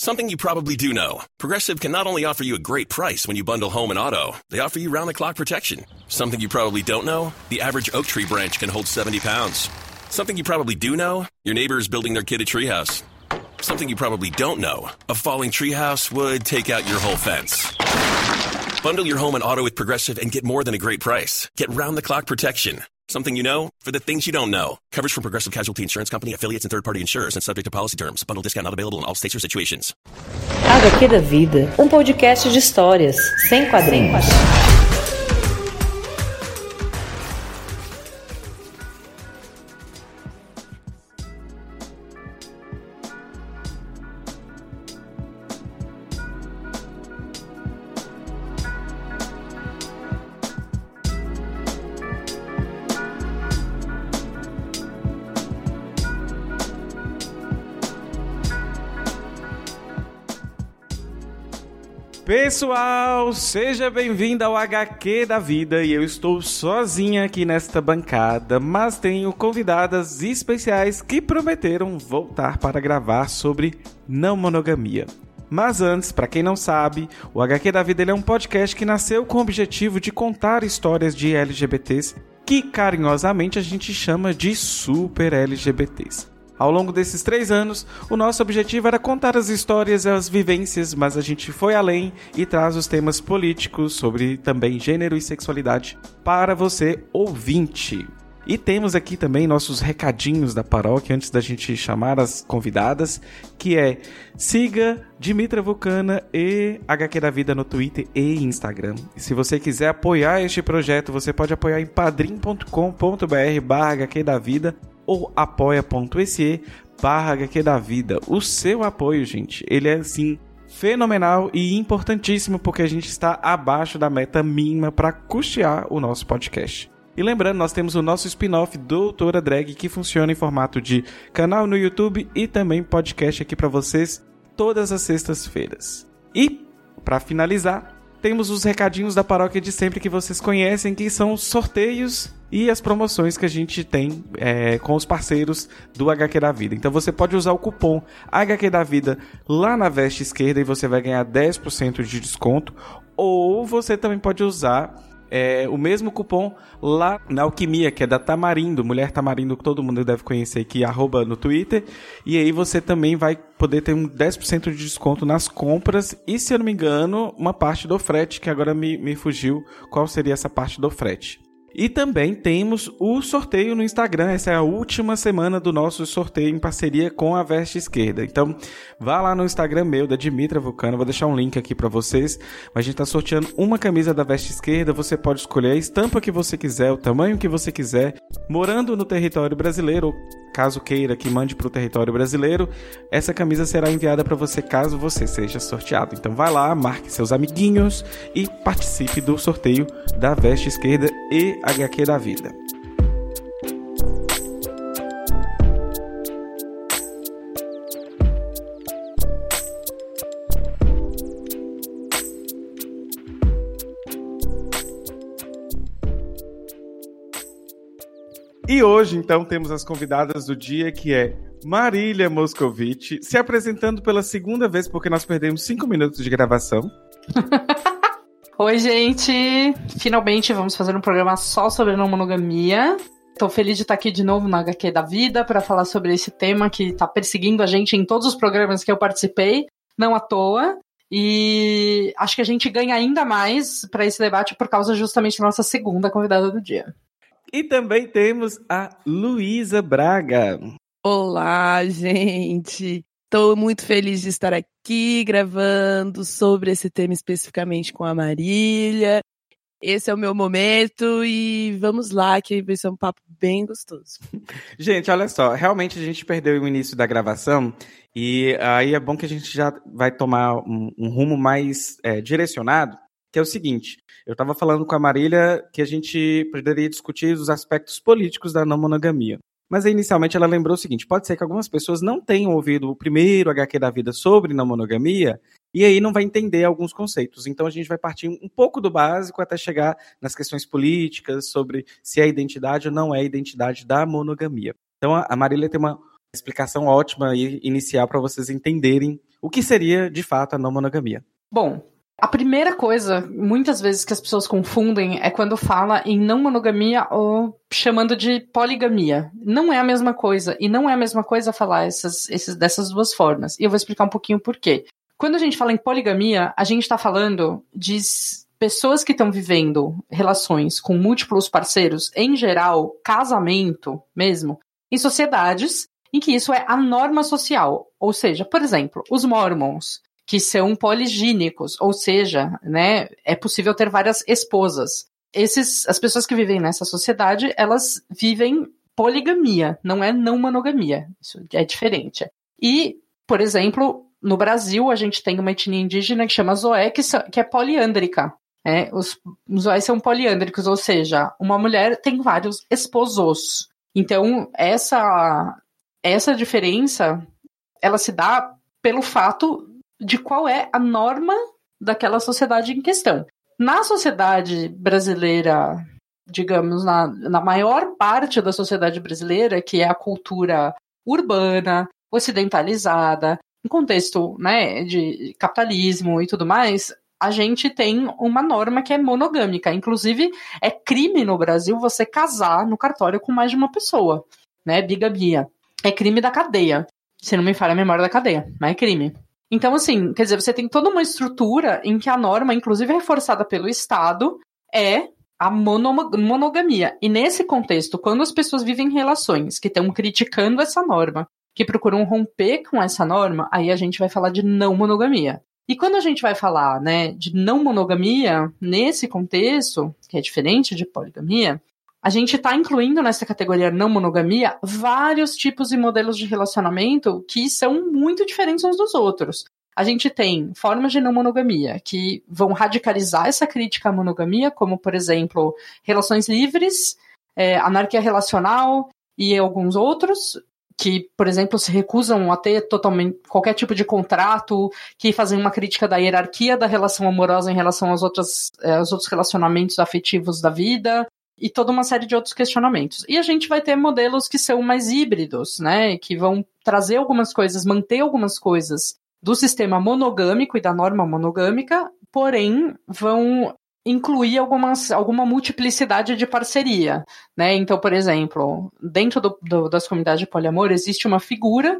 Something you probably do know Progressive can not only offer you a great price when you bundle home and auto, they offer you round the clock protection. Something you probably don't know the average oak tree branch can hold 70 pounds. Something you probably do know your neighbor is building their kid a treehouse. Something you probably don't know a falling treehouse would take out your whole fence. Bundle your home and auto with Progressive and get more than a great price. Get round the clock protection. Something you know for the things you don't know. Coverage from Progressive Casualty Insurance Company, affiliates, and third party insurers and subject to policy terms. Bundle discount not available in all states or situations. HQ da Vida um podcast de histórias, sem quadrinhos. Sem quadrinhos. Pessoal, seja bem-vindo ao HQ da Vida e eu estou sozinha aqui nesta bancada, mas tenho convidadas especiais que prometeram voltar para gravar sobre não monogamia. Mas antes, para quem não sabe, o HQ da Vida é um podcast que nasceu com o objetivo de contar histórias de LGBTs que carinhosamente a gente chama de super LGBTs. Ao longo desses três anos, o nosso objetivo era contar as histórias e as vivências, mas a gente foi além e traz os temas políticos sobre também gênero e sexualidade para você ouvinte. E temos aqui também nossos recadinhos da paróquia antes da gente chamar as convidadas, que é siga Dimitra Vulcana e HQ da Vida no Twitter e Instagram. E se você quiser apoiar este projeto, você pode apoiar em padrim.com.br barra HQ da Vida ou apoia.se barra HQ da Vida. O seu apoio, gente, ele é assim fenomenal e importantíssimo porque a gente está abaixo da meta mínima para custear o nosso podcast. E lembrando, nós temos o nosso spin-off Doutora Drag que funciona em formato de canal no YouTube e também podcast aqui para vocês todas as sextas-feiras. E para finalizar, temos os recadinhos da paróquia de sempre que vocês conhecem, que são os sorteios e as promoções que a gente tem é, com os parceiros do HQ da Vida. Então você pode usar o cupom HQ da Vida lá na veste esquerda e você vai ganhar 10% de desconto. Ou você também pode usar é, o mesmo cupom lá na Alquimia, que é da Tamarindo, Mulher Tamarindo, que todo mundo deve conhecer aqui, arroba no Twitter. E aí você também vai poder ter um 10% de desconto nas compras e, se eu não me engano, uma parte do frete, que agora me, me fugiu qual seria essa parte do frete. E também temos o sorteio no Instagram. Essa é a última semana do nosso sorteio em parceria com a Veste Esquerda. Então, vá lá no Instagram meu, da Dimitra Vulcano. Vou deixar um link aqui para vocês. A gente está sorteando uma camisa da Veste Esquerda. Você pode escolher a estampa que você quiser, o tamanho que você quiser, morando no território brasileiro caso queira que mande para o território brasileiro, essa camisa será enviada para você caso você seja sorteado. Então vai lá, marque seus amiguinhos e participe do sorteio da veste esquerda e HQ da vida. E hoje, então, temos as convidadas do dia, que é Marília Moscovici, se apresentando pela segunda vez, porque nós perdemos cinco minutos de gravação. Oi, gente! Finalmente vamos fazer um programa só sobre não monogamia. Tô feliz de estar aqui de novo na HQ da Vida para falar sobre esse tema que tá perseguindo a gente em todos os programas que eu participei, não à toa. E acho que a gente ganha ainda mais para esse debate por causa justamente da nossa segunda convidada do dia. E também temos a Luísa Braga. Olá, gente. Estou muito feliz de estar aqui gravando sobre esse tema especificamente com a Marília. Esse é o meu momento e vamos lá, que vai ser um papo bem gostoso. Gente, olha só, realmente a gente perdeu o início da gravação e aí é bom que a gente já vai tomar um, um rumo mais é, direcionado, que é o seguinte: eu estava falando com a Marília que a gente poderia discutir os aspectos políticos da não monogamia. Mas inicialmente ela lembrou o seguinte: pode ser que algumas pessoas não tenham ouvido o primeiro HQ da vida sobre não monogamia e aí não vai entender alguns conceitos. Então a gente vai partir um pouco do básico até chegar nas questões políticas sobre se é identidade ou não é identidade da monogamia. Então a Marília tem uma explicação ótima e inicial para vocês entenderem o que seria de fato a não monogamia. Bom, a primeira coisa, muitas vezes, que as pessoas confundem é quando fala em não monogamia ou chamando de poligamia. Não é a mesma coisa. E não é a mesma coisa falar essas, esses, dessas duas formas. E eu vou explicar um pouquinho por quê. Quando a gente fala em poligamia, a gente está falando de pessoas que estão vivendo relações com múltiplos parceiros, em geral, casamento mesmo, em sociedades em que isso é a norma social. Ou seja, por exemplo, os mormons que são poligínicos, ou seja, né, é possível ter várias esposas. Esses, as pessoas que vivem nessa sociedade, elas vivem poligamia, não é não monogamia. Isso é diferente. E, por exemplo, no Brasil, a gente tem uma etnia indígena que chama Zoé, que, que é poliândrica. É, os, os são poliândricos, ou seja, uma mulher tem vários esposos. Então, essa, essa diferença, ela se dá pelo fato de qual é a norma daquela sociedade em questão. Na sociedade brasileira, digamos, na, na maior parte da sociedade brasileira, que é a cultura urbana, ocidentalizada, em contexto né, de capitalismo e tudo mais, a gente tem uma norma que é monogâmica. Inclusive, é crime no Brasil você casar no cartório com mais de uma pessoa, né? Bigamia. É crime da cadeia. Se não me falha a memória da cadeia, mas é crime. Então, assim, quer dizer, você tem toda uma estrutura em que a norma, inclusive reforçada pelo Estado, é a monogamia. E nesse contexto, quando as pessoas vivem relações que estão criticando essa norma, que procuram romper com essa norma, aí a gente vai falar de não monogamia. E quando a gente vai falar, né, de não monogamia, nesse contexto, que é diferente de poligamia, a gente está incluindo nessa categoria não monogamia vários tipos e modelos de relacionamento que são muito diferentes uns dos outros. A gente tem formas de não monogamia que vão radicalizar essa crítica à monogamia, como, por exemplo, relações livres, é, anarquia relacional e alguns outros, que, por exemplo, se recusam a ter totalmente qualquer tipo de contrato, que fazem uma crítica da hierarquia da relação amorosa em relação aos é, aos outros relacionamentos afetivos da vida, e toda uma série de outros questionamentos. E a gente vai ter modelos que são mais híbridos, né? Que vão trazer algumas coisas, manter algumas coisas do sistema monogâmico e da norma monogâmica, porém vão incluir algumas, alguma multiplicidade de parceria, né? Então, por exemplo, dentro do, do, das comunidades de poliamor existe uma figura,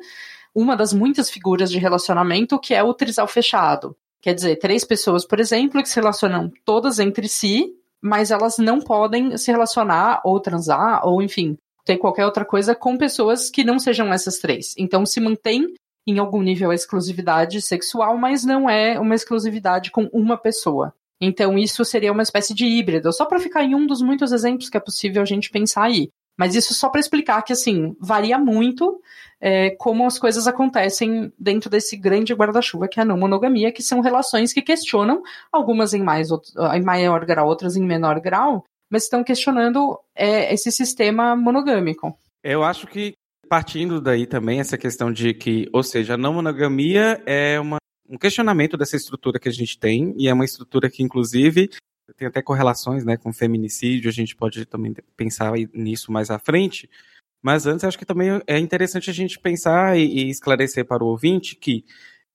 uma das muitas figuras de relacionamento que é o trisal fechado. Quer dizer, três pessoas, por exemplo, que se relacionam todas entre si mas elas não podem se relacionar ou transar ou, enfim, ter qualquer outra coisa com pessoas que não sejam essas três. Então se mantém em algum nível a exclusividade sexual, mas não é uma exclusividade com uma pessoa. Então isso seria uma espécie de híbrido, só para ficar em um dos muitos exemplos que é possível a gente pensar aí. Mas isso só para explicar que, assim, varia muito é, como as coisas acontecem dentro desse grande guarda-chuva que é a não monogamia, que são relações que questionam, algumas em, mais, em maior grau, outras em menor grau, mas estão questionando é, esse sistema monogâmico. Eu acho que partindo daí também essa questão de que, ou seja, a não monogamia é uma, um questionamento dessa estrutura que a gente tem, e é uma estrutura que, inclusive, tem até correlações né, com feminicídio, a gente pode também pensar nisso mais à frente. Mas antes, acho que também é interessante a gente pensar e, e esclarecer para o ouvinte que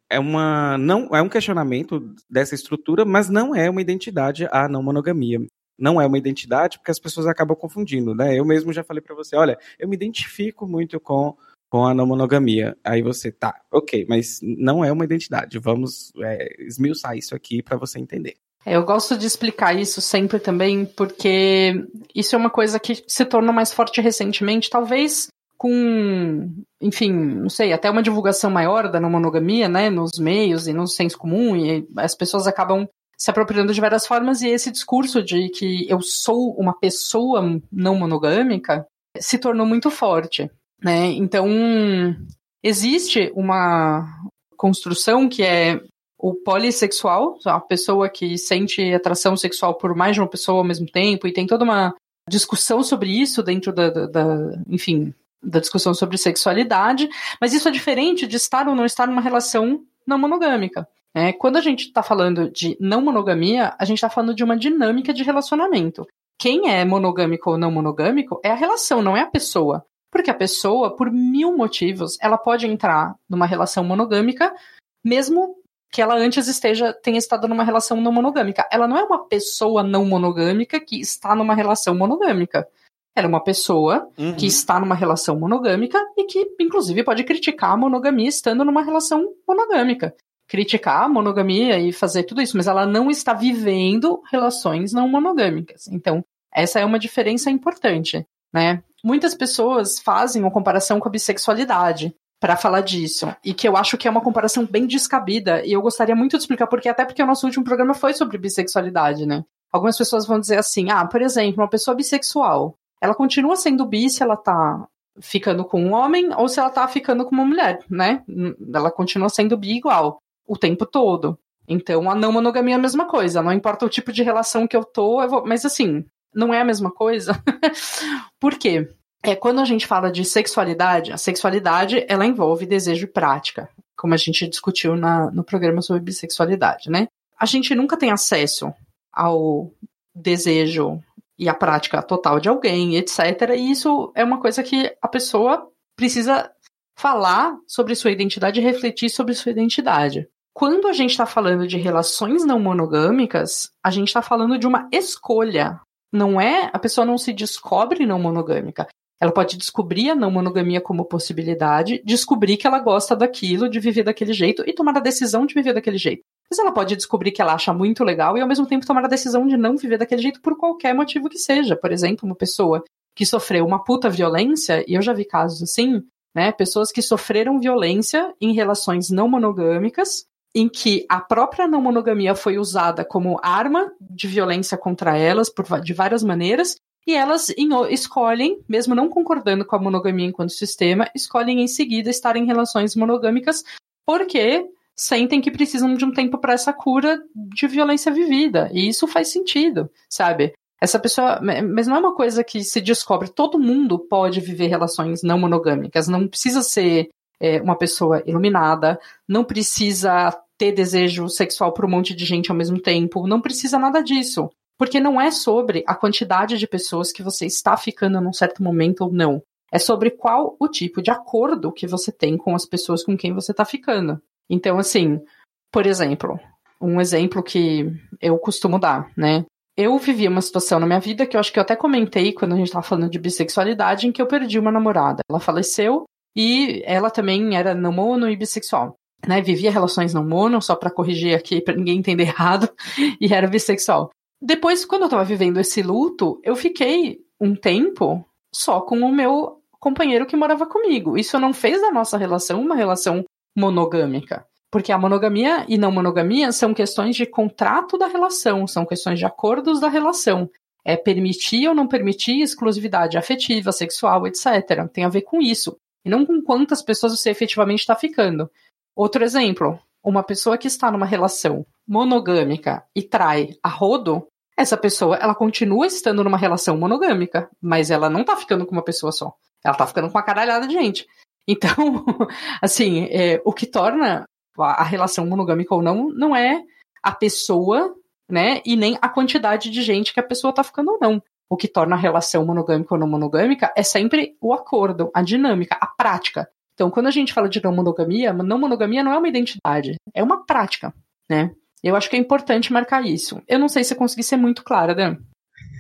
é uma não é um questionamento dessa estrutura, mas não é uma identidade a não monogamia. Não é uma identidade porque as pessoas acabam confundindo, né? Eu mesmo já falei para você, olha, eu me identifico muito com com a não monogamia. Aí você tá, ok, mas não é uma identidade. Vamos é, esmiuçar isso aqui para você entender. É, eu gosto de explicar isso sempre também, porque isso é uma coisa que se tornou mais forte recentemente, talvez com, enfim, não sei, até uma divulgação maior da não monogamia, né, nos meios e no senso comum, e as pessoas acabam se apropriando de várias formas, e esse discurso de que eu sou uma pessoa não monogâmica se tornou muito forte, né, então existe uma construção que é o polissexual, a pessoa que sente atração sexual por mais de uma pessoa ao mesmo tempo, e tem toda uma discussão sobre isso dentro da, da, da enfim, da discussão sobre sexualidade, mas isso é diferente de estar ou não estar numa relação não monogâmica. É, quando a gente está falando de não monogamia, a gente está falando de uma dinâmica de relacionamento. Quem é monogâmico ou não monogâmico é a relação, não é a pessoa. Porque a pessoa, por mil motivos, ela pode entrar numa relação monogâmica mesmo que ela antes esteja tenha estado numa relação não monogâmica. Ela não é uma pessoa não monogâmica que está numa relação monogâmica. Ela é uma pessoa uhum. que está numa relação monogâmica e que, inclusive, pode criticar a monogamia estando numa relação monogâmica. Criticar a monogamia e fazer tudo isso, mas ela não está vivendo relações não monogâmicas. Então, essa é uma diferença importante, né? Muitas pessoas fazem uma comparação com a bissexualidade para falar disso. E que eu acho que é uma comparação bem descabida. E eu gostaria muito de explicar porque, até porque o nosso último programa foi sobre bissexualidade, né? Algumas pessoas vão dizer assim: ah, por exemplo, uma pessoa bissexual, ela continua sendo bi se ela tá ficando com um homem ou se ela tá ficando com uma mulher, né? Ela continua sendo bi igual o tempo todo. Então, a não monogamia é a mesma coisa. Não importa o tipo de relação que eu tô, eu vou... mas assim, não é a mesma coisa. Por quê? É, quando a gente fala de sexualidade, a sexualidade ela envolve desejo e prática, como a gente discutiu na, no programa sobre bissexualidade, né? A gente nunca tem acesso ao desejo e a prática total de alguém, etc. E isso é uma coisa que a pessoa precisa falar sobre sua identidade e refletir sobre sua identidade. Quando a gente está falando de relações não monogâmicas, a gente está falando de uma escolha. Não é a pessoa não se descobre não monogâmica. Ela pode descobrir a não monogamia como possibilidade, descobrir que ela gosta daquilo, de viver daquele jeito e tomar a decisão de viver daquele jeito. Mas ela pode descobrir que ela acha muito legal e ao mesmo tempo tomar a decisão de não viver daquele jeito por qualquer motivo que seja. Por exemplo, uma pessoa que sofreu uma puta violência, e eu já vi casos assim, né? Pessoas que sofreram violência em relações não monogâmicas, em que a própria não monogamia foi usada como arma de violência contra elas por, de várias maneiras, e elas escolhem, mesmo não concordando com a monogamia enquanto sistema, escolhem em seguida estar em relações monogâmicas porque sentem que precisam de um tempo para essa cura de violência vivida. E isso faz sentido, sabe? Essa pessoa, mas não é uma coisa que se descobre. Todo mundo pode viver relações não monogâmicas. Não precisa ser é, uma pessoa iluminada, não precisa ter desejo sexual por um monte de gente ao mesmo tempo, não precisa nada disso. Porque não é sobre a quantidade de pessoas que você está ficando num certo momento ou não. É sobre qual o tipo de acordo que você tem com as pessoas com quem você está ficando. Então, assim, por exemplo, um exemplo que eu costumo dar, né? Eu vivi uma situação na minha vida que eu acho que eu até comentei quando a gente estava falando de bissexualidade, em que eu perdi uma namorada. Ela faleceu e ela também era não mono e bissexual. Né, vivia relações não mono, só para corrigir aqui, para ninguém entender errado, e era bissexual. Depois, quando eu tava vivendo esse luto, eu fiquei um tempo só com o meu companheiro que morava comigo. Isso não fez da nossa relação uma relação monogâmica. Porque a monogamia e não monogamia são questões de contrato da relação, são questões de acordos da relação. É permitir ou não permitir exclusividade afetiva, sexual, etc. Tem a ver com isso. E não com quantas pessoas você efetivamente está ficando. Outro exemplo: uma pessoa que está numa relação monogâmica e trai a rodo, essa pessoa, ela continua estando numa relação monogâmica, mas ela não tá ficando com uma pessoa só. Ela tá ficando com uma caralhada de gente. Então, assim, é, o que torna a relação monogâmica ou não, não é a pessoa, né, e nem a quantidade de gente que a pessoa tá ficando ou não. O que torna a relação monogâmica ou não monogâmica é sempre o acordo, a dinâmica, a prática. Então, quando a gente fala de não monogamia, não monogamia não é uma identidade, é uma prática, né? Eu acho que é importante marcar isso. Eu não sei se eu consegui ser muito clara, Dan.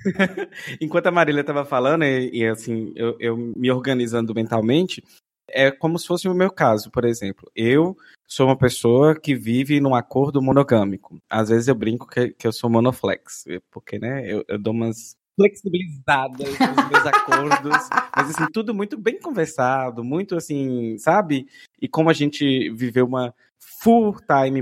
Enquanto a Marília estava falando, e, e assim, eu, eu, me organizando mentalmente, é como se fosse o meu caso, por exemplo. Eu sou uma pessoa que vive num acordo monogâmico. Às vezes eu brinco que, que eu sou monoflex, porque, né, eu, eu dou umas flexibilizadas nos meus acordos, mas assim, tudo muito bem conversado, muito assim, sabe? E como a gente viveu uma full time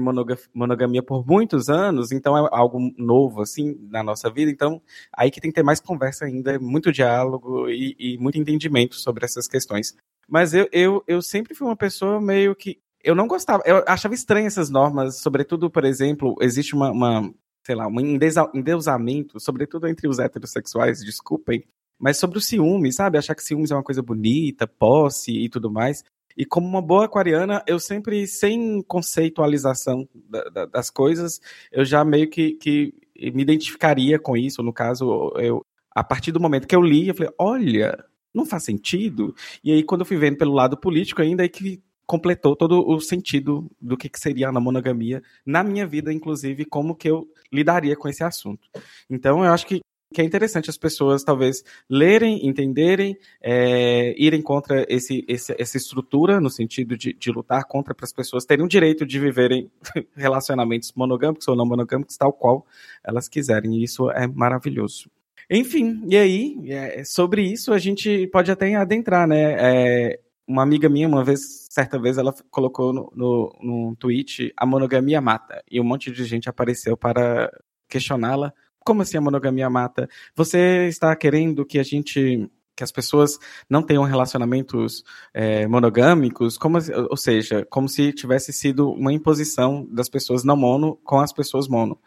monogamia por muitos anos, então é algo novo assim na nossa vida, então aí que tem que ter mais conversa ainda, muito diálogo e, e muito entendimento sobre essas questões. Mas eu, eu, eu sempre fui uma pessoa meio que eu não gostava, eu achava estranho essas normas, sobretudo, por exemplo, existe uma, uma sei lá, um endeusamento, sobretudo entre os heterossexuais, desculpem, mas sobre o ciúme, sabe? Achar que ciúmes é uma coisa bonita, posse e tudo mais. E como uma boa aquariana, eu sempre, sem conceitualização da, da, das coisas, eu já meio que, que me identificaria com isso. No caso, eu, a partir do momento que eu li, eu falei, olha, não faz sentido. E aí, quando eu fui vendo pelo lado político ainda, é que completou todo o sentido do que, que seria a monogamia na minha vida, inclusive, como que eu lidaria com esse assunto. Então, eu acho que que é interessante as pessoas talvez lerem, entenderem, é, irem contra esse, esse, essa estrutura, no sentido de, de lutar contra para as pessoas terem o direito de viverem relacionamentos monogâmicos ou não monogâmicos, tal qual elas quiserem. E isso é maravilhoso. Enfim, e aí, é, sobre isso a gente pode até adentrar, né? É, uma amiga minha, uma vez, certa vez, ela colocou no, no, no tweet a monogamia mata. E um monte de gente apareceu para questioná-la como assim a monogamia mata? Você está querendo que a gente que as pessoas não tenham relacionamentos é, monogâmicos, como, ou seja, como se tivesse sido uma imposição das pessoas não mono com as pessoas mono.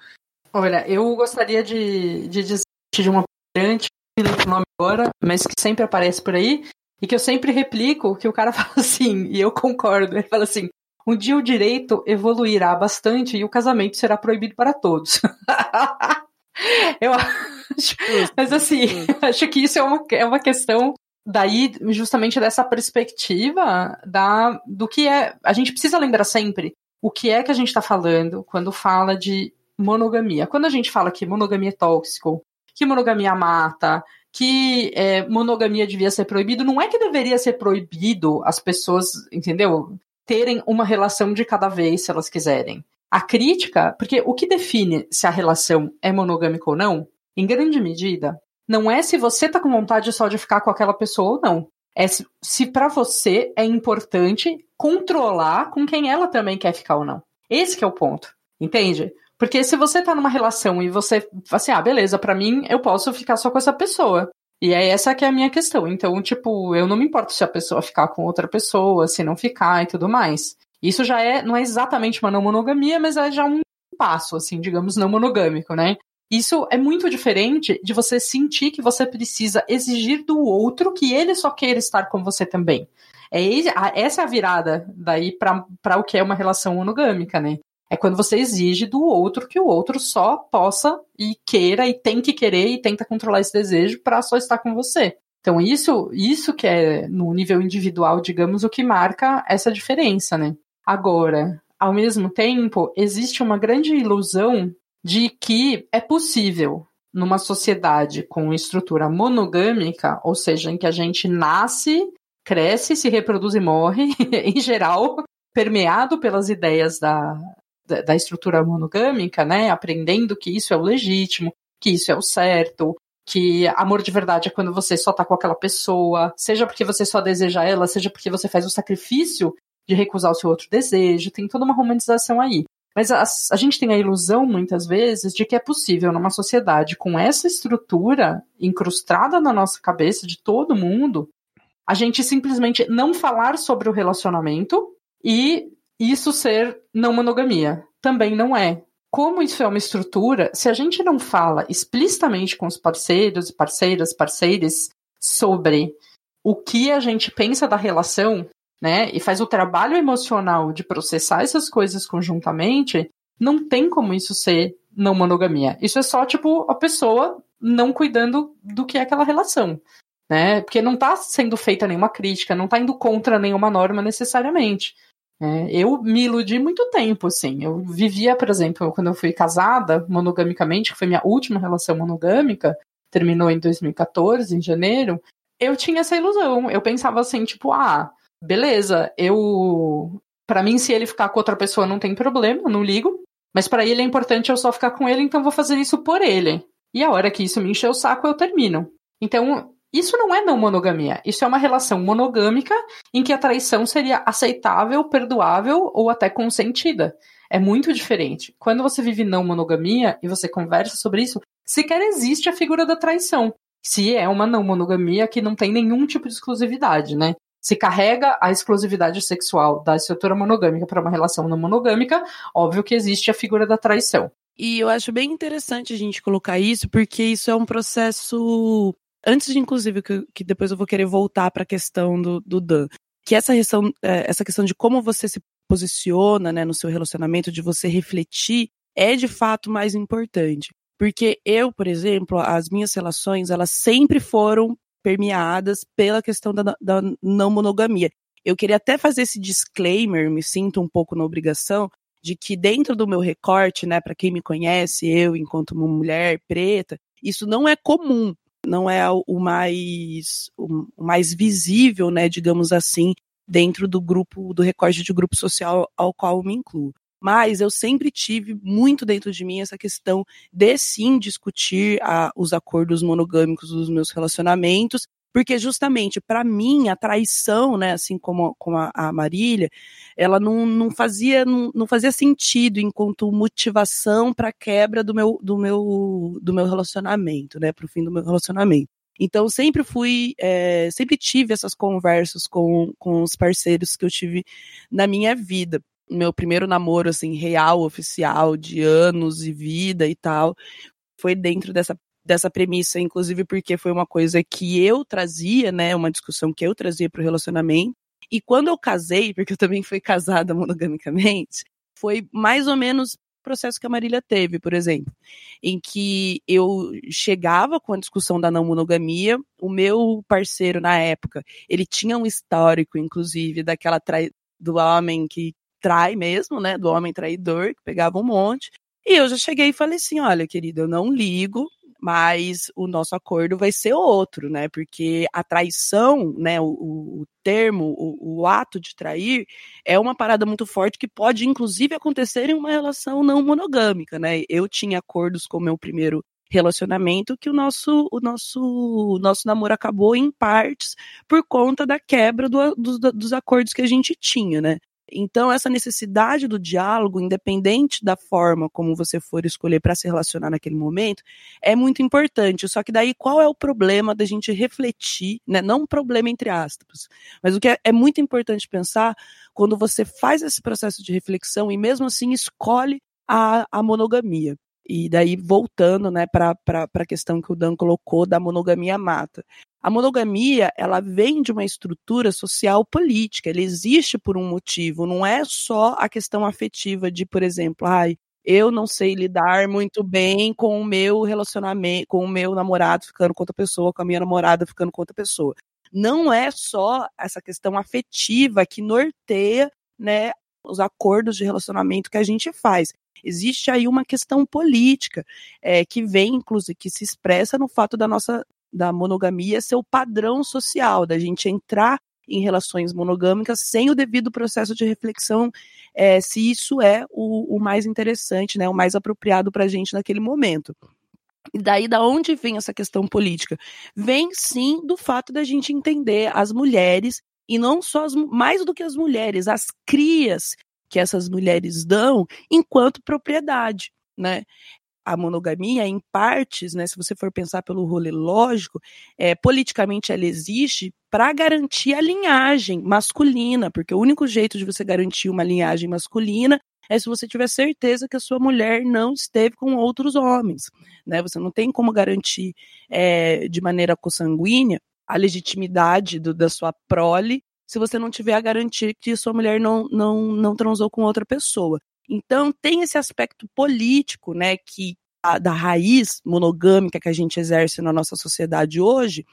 Olha, eu gostaria de, de dizer de uma grande o nome agora, mas que sempre aparece por aí, e que eu sempre replico, que o cara fala assim, e eu concordo, ele fala assim, um dia o direito evoluirá bastante e o casamento será proibido para todos. Eu acho. Mas assim, acho que isso é uma, é uma questão daí, justamente dessa perspectiva da, do que é. A gente precisa lembrar sempre o que é que a gente está falando quando fala de monogamia. Quando a gente fala que monogamia é tóxico, que monogamia mata, que é, monogamia devia ser proibido, não é que deveria ser proibido as pessoas, entendeu? Terem uma relação de cada vez se elas quiserem. A crítica, porque o que define se a relação é monogâmica ou não, em grande medida, não é se você tá com vontade só de ficar com aquela pessoa ou não. É se, se para você é importante controlar com quem ela também quer ficar ou não. Esse é o ponto. Entende? Porque se você tá numa relação e você assim, ah, beleza, para mim eu posso ficar só com essa pessoa. E é essa que é a minha questão. Então, tipo, eu não me importo se a pessoa ficar com outra pessoa, se não ficar e tudo mais. Isso já é, não é exatamente uma não monogamia, mas é já um passo, assim, digamos, não monogâmico, né? Isso é muito diferente de você sentir que você precisa exigir do outro que ele só queira estar com você também. É essa é a virada daí para o que é uma relação monogâmica, né? É quando você exige do outro que o outro só possa e queira e tem que querer e tenta controlar esse desejo para só estar com você. Então isso, isso que é no nível individual, digamos, o que marca essa diferença, né? Agora, ao mesmo tempo, existe uma grande ilusão de que é possível numa sociedade com estrutura monogâmica, ou seja, em que a gente nasce, cresce, se reproduz e morre, em geral, permeado pelas ideias da, da, estrutura monogâmica, né? Aprendendo que isso é o legítimo, que isso é o certo, que amor de verdade é quando você só tá com aquela pessoa, seja porque você só deseja ela, seja porque você faz o sacrifício de recusar o seu outro desejo, tem toda uma romantização aí. Mas a, a, gente tem a ilusão, muitas vezes, de que é possível, numa sociedade com essa estrutura incrustada na nossa cabeça de todo mundo, a gente simplesmente não falar sobre o relacionamento e isso ser não monogamia. Também não é. Como isso é uma estrutura, se a gente não fala explicitamente com os parceiros, parceiras, parceiros sobre o que a gente pensa da relação, né, e faz o trabalho emocional de processar essas coisas conjuntamente, não tem como isso ser não monogamia. Isso é só, tipo, a pessoa não cuidando do que é aquela relação. Né? Porque não está sendo feita nenhuma crítica, não está indo contra nenhuma norma necessariamente. É, eu me iludi muito tempo, assim. Eu vivia, por exemplo, quando eu fui casada monogamicamente, que foi minha última relação monogâmica, terminou em 2014, em janeiro, eu tinha essa ilusão. Eu pensava assim, tipo, ah, beleza, eu. para mim, se ele ficar com outra pessoa, não tem problema, não ligo. Mas para ele é importante eu só ficar com ele, então vou fazer isso por ele. E a hora que isso me encher o saco, eu termino. Então, isso não é não monogamia. Isso é uma relação monogâmica em que a traição seria aceitável, perdoável ou até consentida. É muito diferente. Quando você vive não monogamia e você conversa sobre isso, sequer existe a figura da traição. Se é uma não monogamia que não tem nenhum tipo de exclusividade, né? se carrega a exclusividade sexual da estrutura monogâmica para uma relação não monogâmica, óbvio que existe a figura da traição. E eu acho bem interessante a gente colocar isso, porque isso é um processo. Antes de, inclusive, que, que depois eu vou querer voltar para a questão do, do Dan, que essa questão, é, essa questão de como você se posiciona né, no seu relacionamento, de você refletir, é de fato mais importante. Porque eu, por exemplo, as minhas relações, elas sempre foram permeadas pela questão da, da não monogamia. Eu queria até fazer esse disclaimer, me sinto um pouco na obrigação de que dentro do meu recorte, né, para quem me conhece, eu enquanto uma mulher preta, isso não é comum, não é o mais o mais visível, né, digamos assim, dentro do grupo do recorte de grupo social ao qual eu me incluo. Mas eu sempre tive muito dentro de mim essa questão de sim discutir a, os acordos monogâmicos dos meus relacionamentos porque justamente para mim a traição, né, assim como, como a, a Marília, ela não, não fazia não, não fazia sentido enquanto motivação para quebra do meu do meu do meu relacionamento, né, para o fim do meu relacionamento. Então sempre fui, é, sempre tive essas conversas com, com os parceiros que eu tive na minha vida. Meu primeiro namoro, assim, real, oficial, de anos e vida e tal, foi dentro dessa dessa premissa, inclusive porque foi uma coisa que eu trazia, né, uma discussão que eu trazia para o relacionamento. E quando eu casei, porque eu também fui casada monogamicamente, foi mais ou menos o processo que a Marília teve, por exemplo, em que eu chegava com a discussão da não monogamia, o meu parceiro na época, ele tinha um histórico, inclusive, daquela trai do homem que trai mesmo, né, do homem traidor, que pegava um monte, e eu já cheguei e falei assim: olha, querida, eu não ligo, mas o nosso acordo vai ser outro, né? Porque a traição, né, o, o termo, o, o, ato de trair, é uma parada muito forte que pode, inclusive, acontecer em uma relação não monogâmica, né? Eu tinha acordos com o meu primeiro relacionamento que o nosso o nosso o nosso namoro acabou em partes por conta da quebra do, dos, dos acordos que a gente tinha, né? Então, essa necessidade do diálogo, independente da forma como você for escolher para se relacionar naquele momento, é muito importante. Só que daí, qual é o problema da gente refletir, né? Não um problema entre aspas, mas o que é, é muito importante pensar quando você faz esse processo de reflexão e mesmo assim escolhe a, a monogamia. E daí, voltando né, para a questão que o Dan colocou da monogamia mata. A monogamia, ela vem de uma estrutura social política, ela existe por um motivo, não é só a questão afetiva de, por exemplo, ai, eu não sei lidar muito bem com o meu relacionamento, com o meu namorado ficando com outra pessoa, com a minha namorada ficando com outra pessoa. Não é só essa questão afetiva que norteia, né, os acordos de relacionamento que a gente faz. Existe aí uma questão política é, que vem, inclusive, que se expressa no fato da nossa da monogamia ser o padrão social, da gente entrar em relações monogâmicas sem o devido processo de reflexão é, se isso é o, o, mais interessante, né, o mais apropriado para a gente naquele momento. E daí, da onde vem essa questão política? Vem sim do fato da gente entender as mulheres, e não só as, mais do que as mulheres, as crias que essas mulheres dão enquanto propriedade, né? A monogamia em partes, né, se você for pensar pelo rolê lógico, é, politicamente ela existe para garantir a linhagem masculina, porque o único jeito de você garantir uma linhagem masculina é se você tiver certeza que a sua mulher não esteve com outros homens, né? Você não tem como garantir é, de maneira consanguínea a legitimidade do, da sua prole se você não tiver a garantia que sua mulher não, não, não transou com outra pessoa. Então, tem esse aspecto político, né, que a, da raiz monogâmica que a gente exerce na nossa sociedade hoje,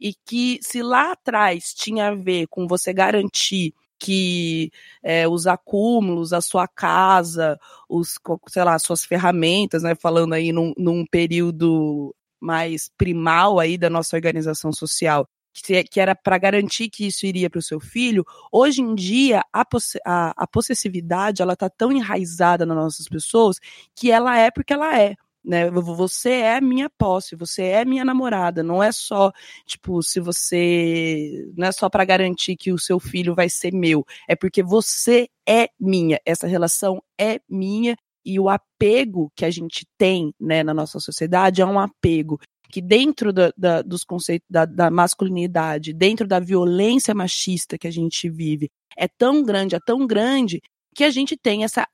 e que se lá atrás tinha a ver com você garantir que é, os acúmulos, a sua casa, os, sei lá, suas ferramentas, né, falando aí num, num período mais primal aí da nossa organização social, que, que era para garantir que isso iria para o seu filho, hoje em dia a, a, a possessividade ela está tão enraizada nas nossas pessoas que ela é porque ela é. Né? Você é minha posse, você é minha namorada. Não é só, tipo, se você. Não é só para garantir que o seu filho vai ser meu. É porque você é minha. Essa relação é minha e o apego que a gente tem né, na nossa sociedade é um apego que dentro da, da, dos conceitos da, da, masculinidade, dentro da violência machista que a gente vive, é tão grande, é tão grande, que a gente tem essa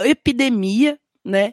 epidemia, né,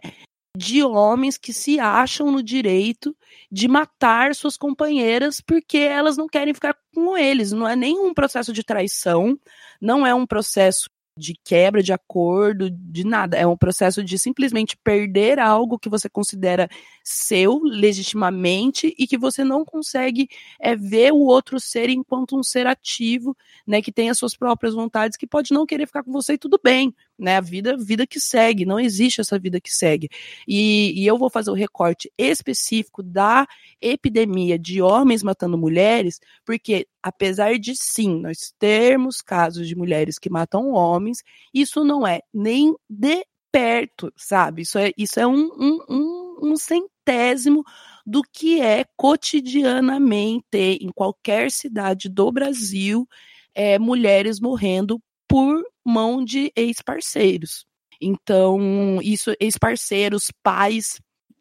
de homens que se acham no direito de matar suas companheiras porque elas não querem ficar com eles. Não é nenhum processo de traição, não é um processo de quebra de acordo, de nada. É um processo de simplesmente perder algo que você considera seu legitimamente e que você não consegue é, ver o outro ser enquanto um ser ativo, né, que tem as suas próprias vontades, que pode não querer ficar com você e tudo bem, né? A vida, vida que segue, não existe essa vida que segue. E, e eu vou fazer o recorte específico da epidemia de homens matando mulheres, porque apesar de sim nós termos casos de mulheres que matam homens, isso não é nem de perto, sabe? Isso é, isso é um, um, um, um centésimo do que é cotidianamente em qualquer cidade do Brasil é, mulheres morrendo por mão de ex-parceiros. Então, isso, ex-parceiros, pais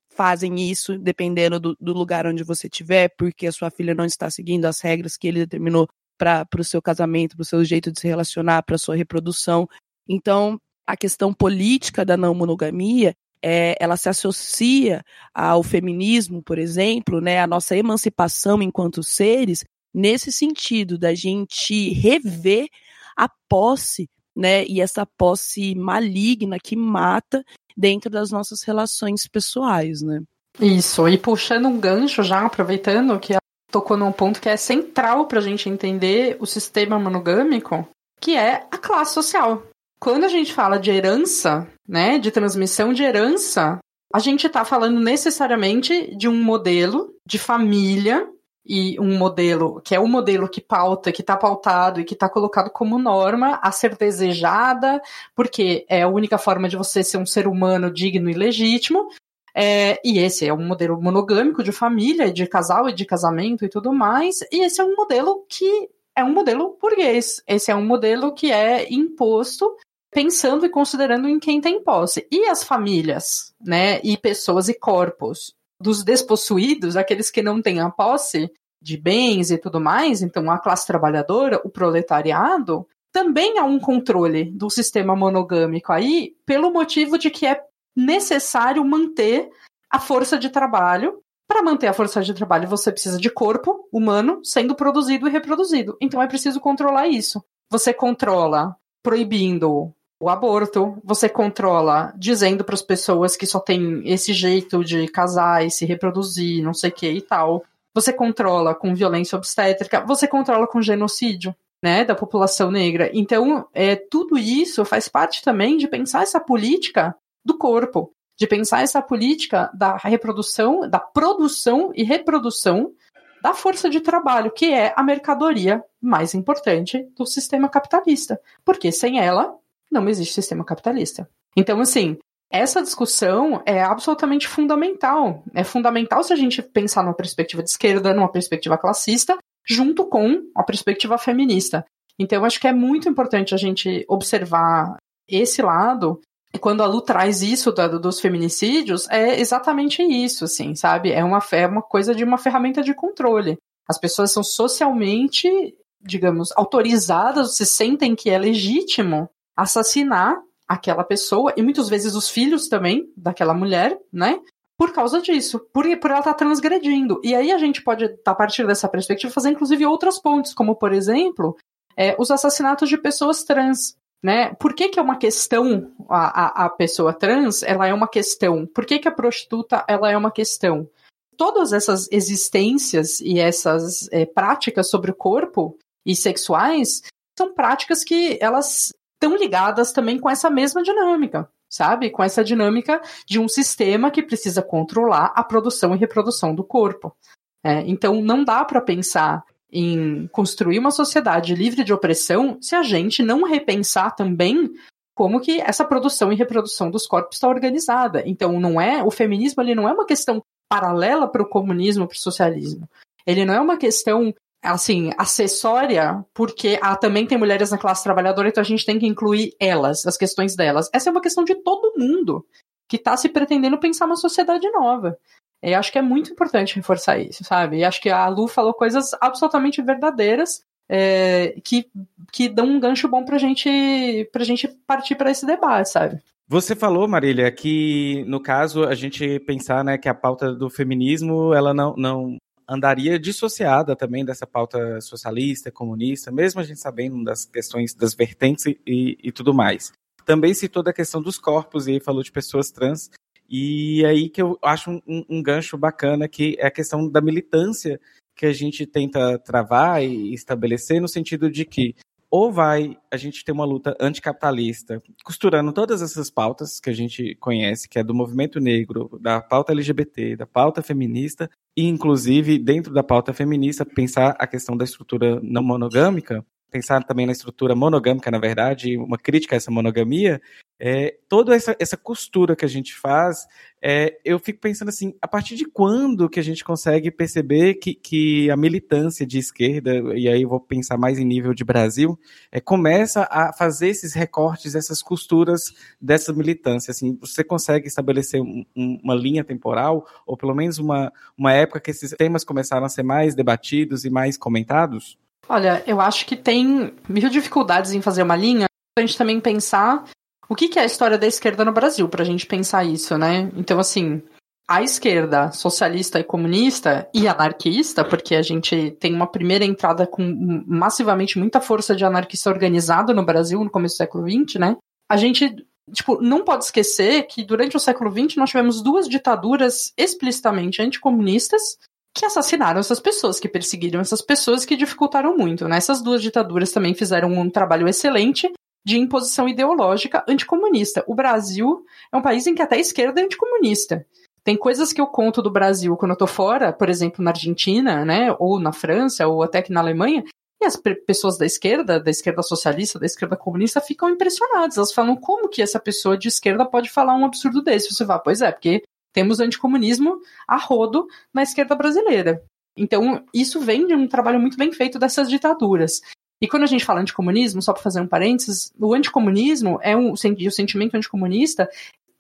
fazem isso, dependendo do, do lugar onde você estiver, porque a sua filha não está seguindo as regras que ele determinou para o seu casamento, para o seu jeito de se relacionar, para a sua reprodução. Então, a questão política da não monogamia, é, ela se associa ao feminismo, por exemplo, né, a nossa emancipação enquanto seres, nesse sentido da gente rever a posse, né, e essa posse maligna que mata dentro das nossas relações pessoais, né? Isso, e puxando um gancho já, aproveitando que tocou num ponto que é central para a gente entender o sistema monogâmico, que é a classe social. Quando a gente fala de herança, né, de transmissão de herança, a gente está falando necessariamente de um modelo de família e um modelo que é o modelo que pauta, que está pautado e que está colocado como norma a ser desejada, porque é a única forma de você ser um ser humano digno e legítimo. É, e esse é um modelo monogâmico de família, de casal e de casamento e tudo mais. E esse é um modelo que é um modelo burguês. Esse é um modelo que é imposto pensando e considerando em quem tem posse. E as famílias, né, e pessoas e corpos dos despossuídos, aqueles que não têm a posse de bens e tudo mais, então a classe trabalhadora, o proletariado, também há um controle do sistema monogâmico aí, pelo motivo de que é necessário manter a força de trabalho. Para manter a força de trabalho, você precisa de corpo humano sendo produzido e reproduzido. Então é preciso controlar isso. Você controla proibindo o aborto, você controla dizendo para as pessoas que só tem esse jeito de casar e se reproduzir, não sei o que e tal. Você controla com violência obstétrica, você controla com genocídio. Né, da população negra. Então, é, tudo isso faz parte também de pensar essa política do corpo, de pensar essa política da reprodução, da produção e reprodução da força de trabalho, que é a mercadoria mais importante do sistema capitalista. Porque sem ela, não existe sistema capitalista. Então, assim, essa discussão é absolutamente fundamental. É fundamental se a gente pensar numa perspectiva de esquerda, numa perspectiva classista, junto com a perspectiva feminista. Então, acho que é muito importante a gente observar esse lado. E quando a Lu traz isso do, dos feminicídios, é exatamente isso, assim, sabe? É uma, é uma coisa de uma ferramenta de controle. As pessoas são socialmente, digamos, autorizadas, se sentem que é legítimo assassinar aquela pessoa, e muitas vezes os filhos também daquela mulher, né? Por causa disso, por, por ela estar tá transgredindo. E aí a gente pode, a partir dessa perspectiva, fazer inclusive outras pontes, como, por exemplo, é, os assassinatos de pessoas trans. Né? Por que, que é uma questão a, a, a, pessoa trans? Ela é uma questão. Por que, que a prostituta ela é uma questão? Todas essas existências e essas é, práticas sobre o corpo e sexuais são práticas que elas estão ligadas também com essa mesma dinâmica, sabe? Com essa dinâmica de um sistema que precisa controlar a produção e reprodução do corpo. É, então, não dá para pensar em construir uma sociedade livre de opressão se a gente não repensar também como que essa produção e reprodução dos corpos está organizada. Então, não é o feminismo ele não é uma questão paralela para o comunismo, para o socialismo. Ele não é uma questão assim, acessória, porque também tem mulheres na classe trabalhadora, então a gente tem que incluir elas, as questões delas. Essa é uma questão de todo mundo que está se pretendendo pensar uma sociedade nova. Eu acho que é muito importante reforçar isso, sabe? E acho que a Lu falou coisas absolutamente verdadeiras é, que, que dão um gancho bom pra gente, pra gente partir para esse debate, sabe? Você falou, Marília, que no caso a gente pensar né, que a pauta do feminismo ela não, não andaria dissociada também dessa pauta socialista, comunista, mesmo a gente sabendo das questões das vertentes e, e tudo mais. Também citou da questão dos corpos e aí falou de pessoas trans. E aí que eu acho um, um gancho bacana que é a questão da militância que a gente tenta travar e estabelecer no sentido de que ou vai a gente ter uma luta anticapitalista, costurando todas essas pautas que a gente conhece, que é do movimento negro, da pauta LGBT, da pauta feminista, e inclusive dentro da pauta feminista pensar a questão da estrutura não monogâmica, pensar também na estrutura monogâmica, na verdade, uma crítica a essa monogamia, é, toda essa, essa costura que a gente faz, é, eu fico pensando assim, a partir de quando que a gente consegue perceber que, que a militância de esquerda, e aí eu vou pensar mais em nível de Brasil, é, começa a fazer esses recortes, essas costuras dessa militância, assim, você consegue estabelecer um, um, uma linha temporal, ou pelo menos uma, uma época que esses temas começaram a ser mais debatidos e mais comentados? Olha, eu acho que tem mil dificuldades em fazer uma linha. A gente também pensar o que, que é a história da esquerda no Brasil, para a gente pensar isso, né? Então, assim, a esquerda socialista e comunista e anarquista, porque a gente tem uma primeira entrada com massivamente muita força de anarquista organizado no Brasil no começo do século XX, né? A gente, tipo, não pode esquecer que durante o século XX nós tivemos duas ditaduras explicitamente anticomunistas que assassinaram essas pessoas, que perseguiram essas pessoas, que dificultaram muito. Né? Essas duas ditaduras também fizeram um trabalho excelente de imposição ideológica anticomunista. O Brasil é um país em que até a esquerda é anticomunista. Tem coisas que eu conto do Brasil quando eu tô fora, por exemplo, na Argentina, né, ou na França, ou até aqui na Alemanha, e as pessoas da esquerda, da esquerda socialista, da esquerda comunista, ficam impressionadas. Elas falam como que essa pessoa de esquerda pode falar um absurdo desse. Você fala, pois é, porque temos anticomunismo a rodo na esquerda brasileira. Então, isso vem de um trabalho muito bem feito dessas ditaduras. E quando a gente fala anticomunismo, só para fazer um parênteses, o anticomunismo é um, o sentimento anticomunista,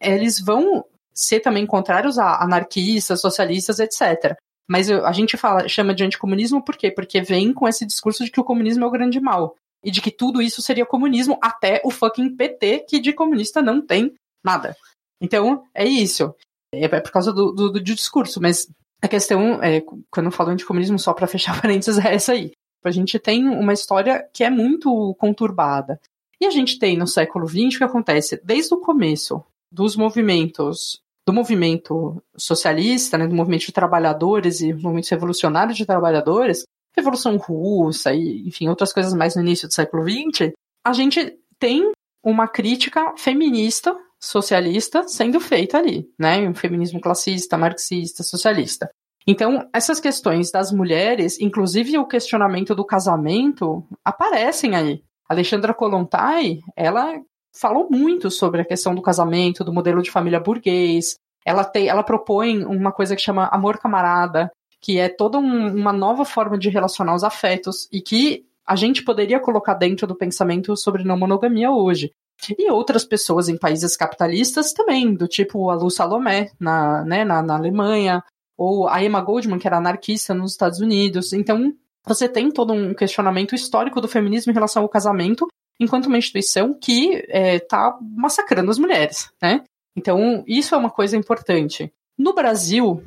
eles vão ser também contrários a anarquistas, socialistas, etc. Mas a gente fala, chama de anticomunismo por quê? Porque vem com esse discurso de que o comunismo é o grande mal. E de que tudo isso seria comunismo, até o fucking PT, que de comunista não tem nada. Então, é isso. É, é por causa do, do, do discurso, mas a questão, é, quando eu falo anticomunismo, só para fechar parênteses, é essa aí. A gente tem uma história que é muito conturbada. E a gente tem no século XX o que acontece desde o começo dos movimentos, do movimento socialista, né, do movimento de trabalhadores e movimento revolucionário de trabalhadores, Revolução Russa e, enfim, outras coisas mais no início do século XX, a gente tem uma crítica feminista socialista sendo feita ali, né? Um feminismo classista, marxista, socialista. Então, essas questões das mulheres, inclusive o questionamento do casamento, aparecem aí. Alexandra Kolontai, ela falou muito sobre a questão do casamento, do modelo de família burguês. Ela, tem, ela propõe uma coisa que chama amor camarada, que é toda um, uma nova forma de relacionar os afetos e que a gente poderia colocar dentro do pensamento sobre não monogamia hoje. E outras pessoas em países capitalistas também, do tipo a Lu Salomé na, né, na, na Alemanha, ou a Emma Goldman, que era anarquista nos Estados Unidos. Então, você tem todo um questionamento histórico do feminismo em relação ao casamento, enquanto uma instituição que está é, tá massacrando as mulheres, né? Então, isso é uma coisa importante. No Brasil,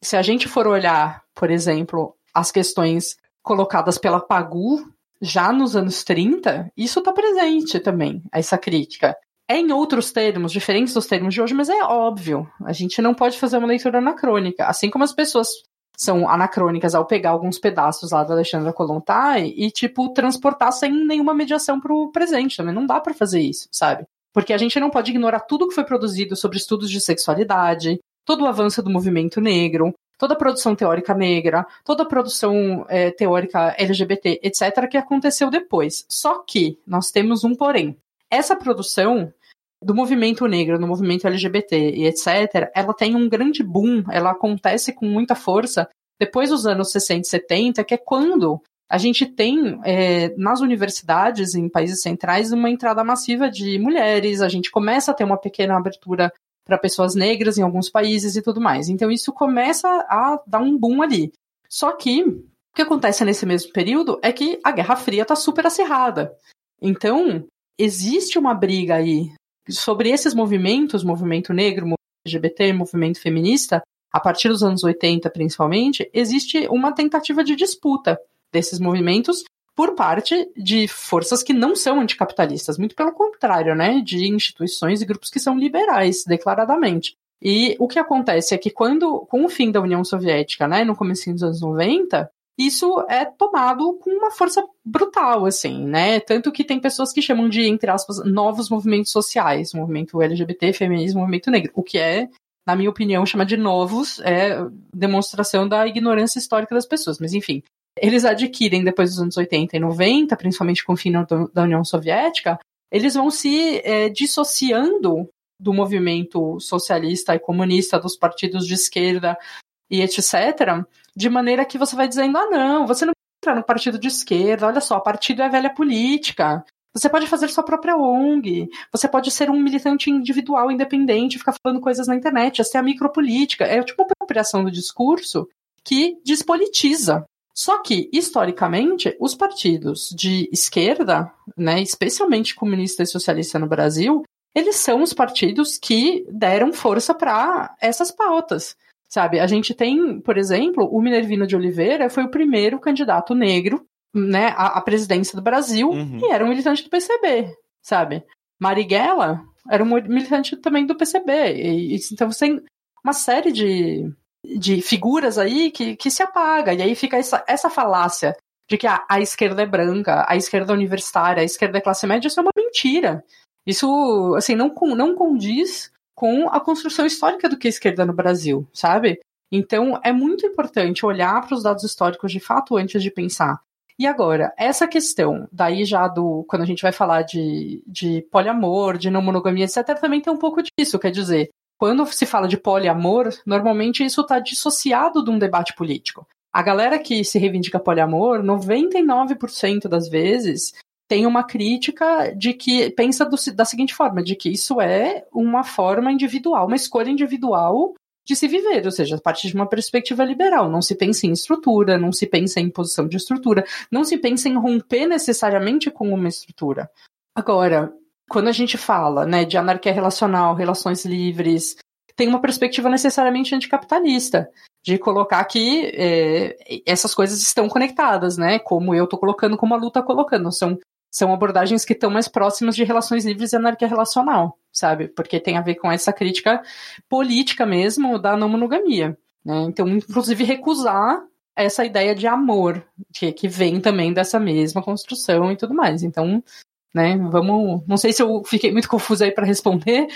se a gente for olhar, por exemplo, as questões colocadas pela Pagu já nos anos 30, isso está presente também, essa crítica. É em outros termos, diferentes dos termos de hoje, mas é óbvio. A gente não pode fazer uma leitura anacrônica. Assim como as pessoas são anacrônicas ao pegar alguns pedaços lá da Alexandra Kolontai e, tipo, transportar sem nenhuma mediação para o presente também. Não dá para fazer isso, sabe? Porque a gente não pode ignorar tudo que foi produzido sobre estudos de sexualidade, todo o avanço do movimento negro, toda a produção teórica negra, toda a produção é, teórica LGBT, etc., que aconteceu depois. Só que nós temos um porém. Essa produção do movimento negro, do movimento LGBT e etc., ela tem um grande boom, ela acontece com muita força depois dos anos 60 e 70, que é quando a gente tem é, nas universidades em países centrais uma entrada massiva de mulheres, a gente começa a ter uma pequena abertura para pessoas negras em alguns países e tudo mais. Então isso começa a dar um boom ali. Só que o que acontece nesse mesmo período é que a Guerra Fria está super acirrada. Então existe uma briga aí sobre esses movimentos, movimento negro, movimento LGBT, movimento feminista, a partir dos anos 80 principalmente, existe uma tentativa de disputa desses movimentos por parte de forças que não são anticapitalistas, muito pelo contrário, né, de instituições e grupos que são liberais, declaradamente. E o que acontece é que quando, com o fim da União Soviética, né, no começo dos anos 90, isso é tomado com uma força brutal, assim, né? Tanto que tem pessoas que chamam de, entre aspas, novos movimentos sociais, movimento LGBT, feminismo, movimento negro, o que é, na minha opinião, chamar de novos é demonstração da ignorância histórica das pessoas, mas enfim. Eles adquirem, depois dos anos 80 e 90, principalmente com o fim da União Soviética, eles vão se é, dissociando do movimento socialista e comunista, dos partidos de esquerda e etc., de maneira que você vai dizendo: ah, não, você não entrar no partido de esquerda, olha só, partido é velha política. Você pode fazer sua própria ONG, você pode ser um militante individual, independente, ficar falando coisas na internet, essa é a micropolítica. É tipo uma apropriação do discurso que despolitiza. Só que, historicamente, os partidos de esquerda, né, especialmente comunista e socialista no Brasil, eles são os partidos que deram força para essas pautas. Sabe, a gente tem, por exemplo, o Minervino de Oliveira foi o primeiro candidato negro, né, à, presidência do Brasil uhum. e era um militante do PCB, sabe? Marighella era um militante também do PCB. E, então você tem uma série de, de figuras aí que, que se apaga. E aí fica essa, essa falácia de que a, a esquerda é branca, a esquerda é universitária, a esquerda é classe média, isso é uma mentira. Isso, assim, não, não condiz com a construção histórica do que é esquerda no Brasil, sabe? Então, é muito importante olhar para os dados históricos de fato antes de pensar. E agora, essa questão, daí já do. Quando a gente vai falar de, de poliamor, de não monogamia, etc., também tem um pouco disso. Quer dizer, quando se fala de poliamor, normalmente isso está dissociado de um debate político. A galera que se reivindica poliamor, 99% das vezes, tem uma crítica de que pensa do, da seguinte forma, de que isso é uma forma individual, uma escolha individual de se viver, ou seja, a partir de uma perspectiva liberal. Não se pensa em estrutura, não se pensa em imposição de estrutura, não se pensa em romper necessariamente com uma estrutura. Agora, quando a gente fala né, de anarquia relacional, relações livres, tem uma perspectiva necessariamente anticapitalista, de colocar que é, essas coisas estão conectadas, né? Como eu estou colocando, como a luta está colocando. São são abordagens que estão mais próximas de relações livres e anarquia relacional, sabe? Porque tem a ver com essa crítica política mesmo da não monogamia. Né? Então, inclusive, recusar essa ideia de amor, que, que vem também dessa mesma construção e tudo mais. Então, né, vamos. Não sei se eu fiquei muito confusa aí para responder,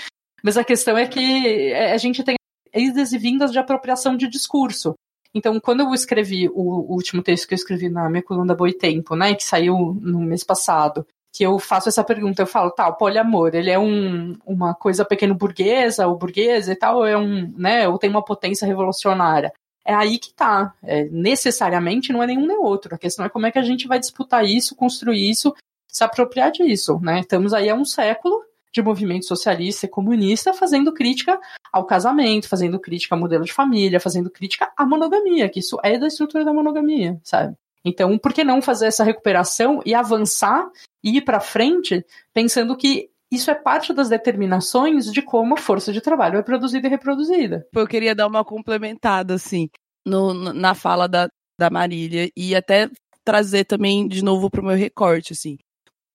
mas a questão é que a gente tem idas e vindas de apropriação de discurso. Então, quando eu escrevi o, último texto que eu escrevi na minha coluna Boitempo, né, que saiu no mês passado, que eu faço essa pergunta, eu falo, tá, o poliamor, ele é um, uma coisa pequeno burguesa, ou burguesa e tal, ou é um, né, ou tem uma potência revolucionária? É aí que tá. É, necessariamente não é nenhum nem outro. A questão é como é que a gente vai disputar isso, construir isso, se apropriar disso, né? Estamos aí há um século de movimento socialista e comunista fazendo crítica ao casamento, fazendo crítica ao modelo de família, fazendo crítica à monogamia, que isso é da estrutura da monogamia, sabe? Então, por que não fazer essa recuperação e avançar e ir para frente pensando que isso é parte das determinações de como a força de trabalho é produzida e reproduzida. Eu queria dar uma complementada, assim, no, na fala da, da Marília e até trazer também de novo para o meu recorte, assim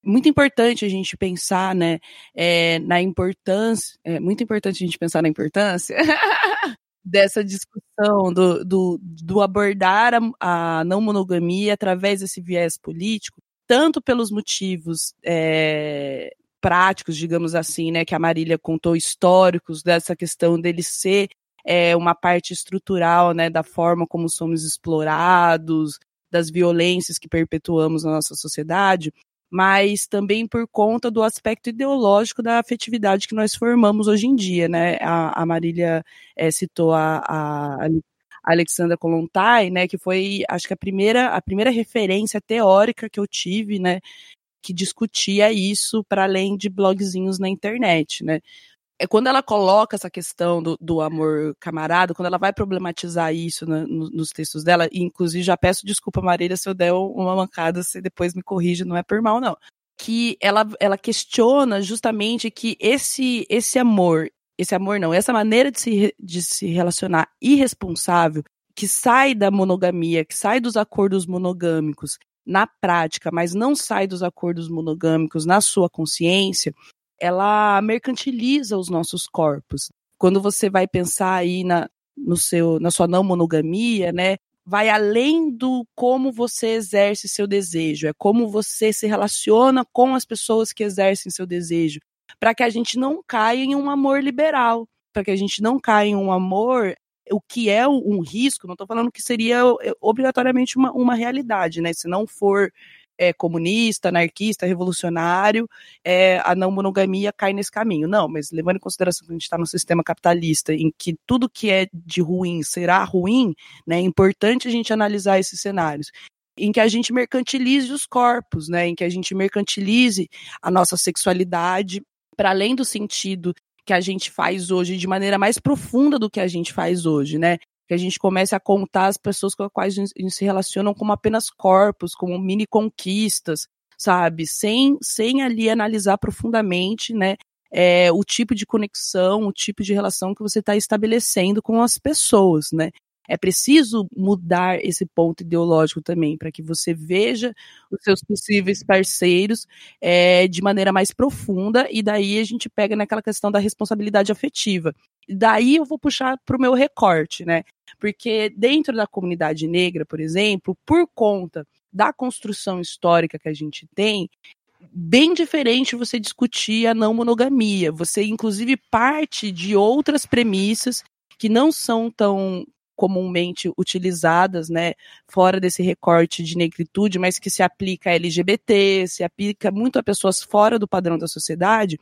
muito importante a gente pensar, né, é, na importância, é muito importante a gente pensar na importância dessa discussão do, do, do abordar a, a, não monogamia através desse viés político, tanto pelos motivos é, práticos, digamos assim, né, que a Marília contou, históricos dessa questão dele ser é, uma parte estrutural, né, da forma como somos explorados, das violências que perpetuamos na nossa sociedade, mas também por conta do aspecto ideológico da afetividade que nós formamos hoje em dia, né? A, a Marília é, citou a, a, a Alexandra Kolontai, né, que foi, acho que a primeira, a primeira referência teórica que eu tive, né, que discutia isso para além de blogzinhos na internet, né é quando ela coloca essa questão do, do amor camarada, quando ela vai problematizar isso no, nos textos dela, e inclusive já peço desculpa, Marília, se eu der uma mancada, você depois me corrige, não é por mal, não. Que ela, ela questiona justamente que esse, esse amor esse amor não, essa maneira de se, de se relacionar irresponsável, que sai da monogamia, que sai dos acordos monogâmicos na prática, mas não sai dos acordos monogâmicos na sua consciência, ela mercantiliza os nossos corpos. Quando você vai pensar aí na, no seu, na sua não monogamia, né? Vai além do como você exerce seu desejo, é como você se relaciona com as pessoas que exercem seu desejo, para que a gente não caia em um amor liberal, para que a gente não caia em um amor o que é um risco, não estou falando que seria é, obrigatoriamente uma, uma realidade, né? Se não for é, comunista, anarquista, revolucionário, é, a não monogamia cai nesse caminho. Não, mas levando em consideração que a gente está num sistema capitalista em que tudo que é de ruim será ruim, né, é importante a gente analisar esses cenários em que a gente mercantilize os corpos, né, em que a gente mercantilize a nossa sexualidade para além do sentido que a gente faz hoje de maneira mais profunda do que a gente faz hoje, né? Que a gente comece a contar as pessoas com as quais a gente se relacionam como apenas corpos, como mini conquistas, sabe? Sem, sem ali analisar profundamente, né? É, o tipo de conexão, o tipo de relação que você está estabelecendo com as pessoas, né? É preciso mudar esse ponto ideológico também, para que você veja os seus possíveis parceiros é, de maneira mais profunda, e daí a gente pega naquela questão da responsabilidade afetiva. Daí eu vou puxar para o meu recorte, né? Porque dentro da comunidade negra, por exemplo, por conta da construção histórica que a gente tem, bem diferente você discutir a não monogamia. Você, inclusive, parte de outras premissas que não são tão comumente utilizadas, né, fora desse recorte de negritude, mas que se aplica a LGBT, se aplica muito a pessoas fora do padrão da sociedade,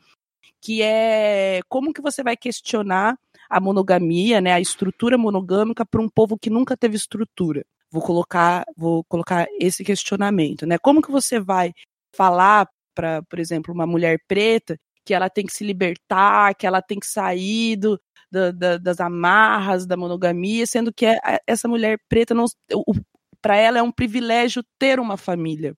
que é como que você vai questionar a monogamia, né, a estrutura monogâmica para um povo que nunca teve estrutura. Vou colocar, vou colocar esse questionamento, né? Como que você vai falar para, por exemplo, uma mulher preta que ela tem que se libertar, que ela tem que sair do, da, da, das amarras da monogamia, sendo que é, essa mulher preta não para ela é um privilégio ter uma família,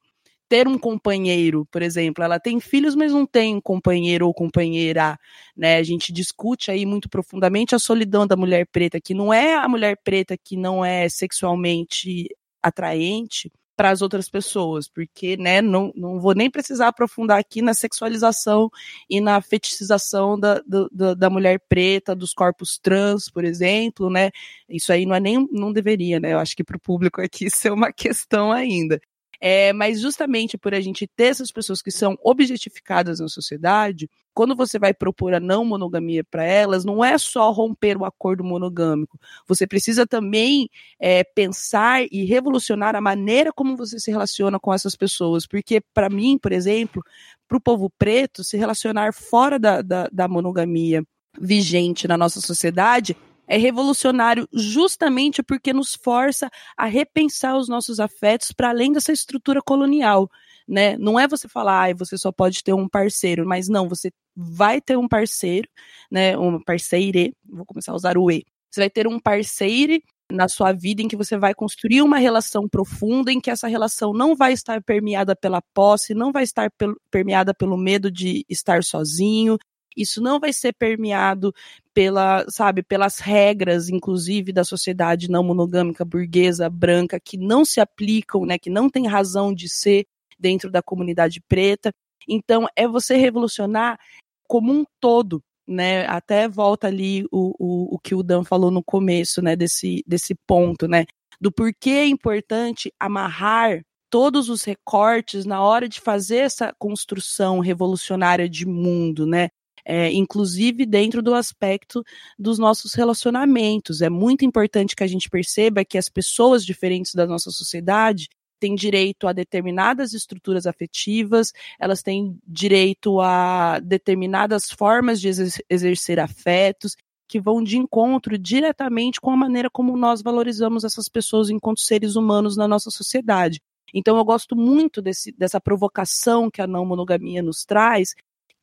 ter um companheiro, por exemplo. Ela tem filhos, mas não tem um companheiro ou companheira, né? A gente discute aí muito profundamente a solidão da mulher preta, que não é a mulher preta que não é sexualmente atraente, para as outras pessoas, porque, né, não, não vou nem precisar aprofundar aqui na sexualização e na fetichização da, da, da mulher preta, dos corpos trans, por exemplo, né, isso aí não é nem, não deveria, né, eu acho que para o público aqui isso é uma questão ainda. É, mas justamente por a gente ter essas pessoas que são objetificadas na sociedade, quando você vai propor a não monogamia para elas, não é só romper o acordo monogâmico. Você precisa também é, pensar e revolucionar a maneira como você se relaciona com essas pessoas. Porque, para mim, por exemplo, para o povo preto, se relacionar fora da, da, da monogamia vigente na nossa sociedade é revolucionário justamente porque nos força a repensar os nossos afetos para além dessa estrutura colonial. Né? Não é você falar, ah, você só pode ter um parceiro, mas não, você vai ter um parceiro, né? Uma parceire, vou começar a usar o E. Você vai ter um parceiro na sua vida em que você vai construir uma relação profunda, em que essa relação não vai estar permeada pela posse, não vai estar permeada pelo medo de estar sozinho, isso não vai ser permeado pela, sabe, pelas regras, inclusive da sociedade não monogâmica burguesa branca que não se aplicam, né, que não tem razão de ser dentro da comunidade preta. Então, é você revolucionar como um todo, né? Até volta ali o, o, o que o Dan falou no começo, né, desse, desse ponto, né? Do porquê é importante amarrar todos os recortes na hora de fazer essa construção revolucionária de mundo, né? É, inclusive dentro do aspecto dos nossos relacionamentos. É muito importante que a gente perceba que as pessoas diferentes da nossa sociedade têm direito a determinadas estruturas afetivas, elas têm direito a determinadas formas de exercer afetos que vão de encontro diretamente com a maneira como nós valorizamos essas pessoas enquanto seres humanos na nossa sociedade. Então eu gosto muito desse, dessa provocação que a não monogamia nos traz,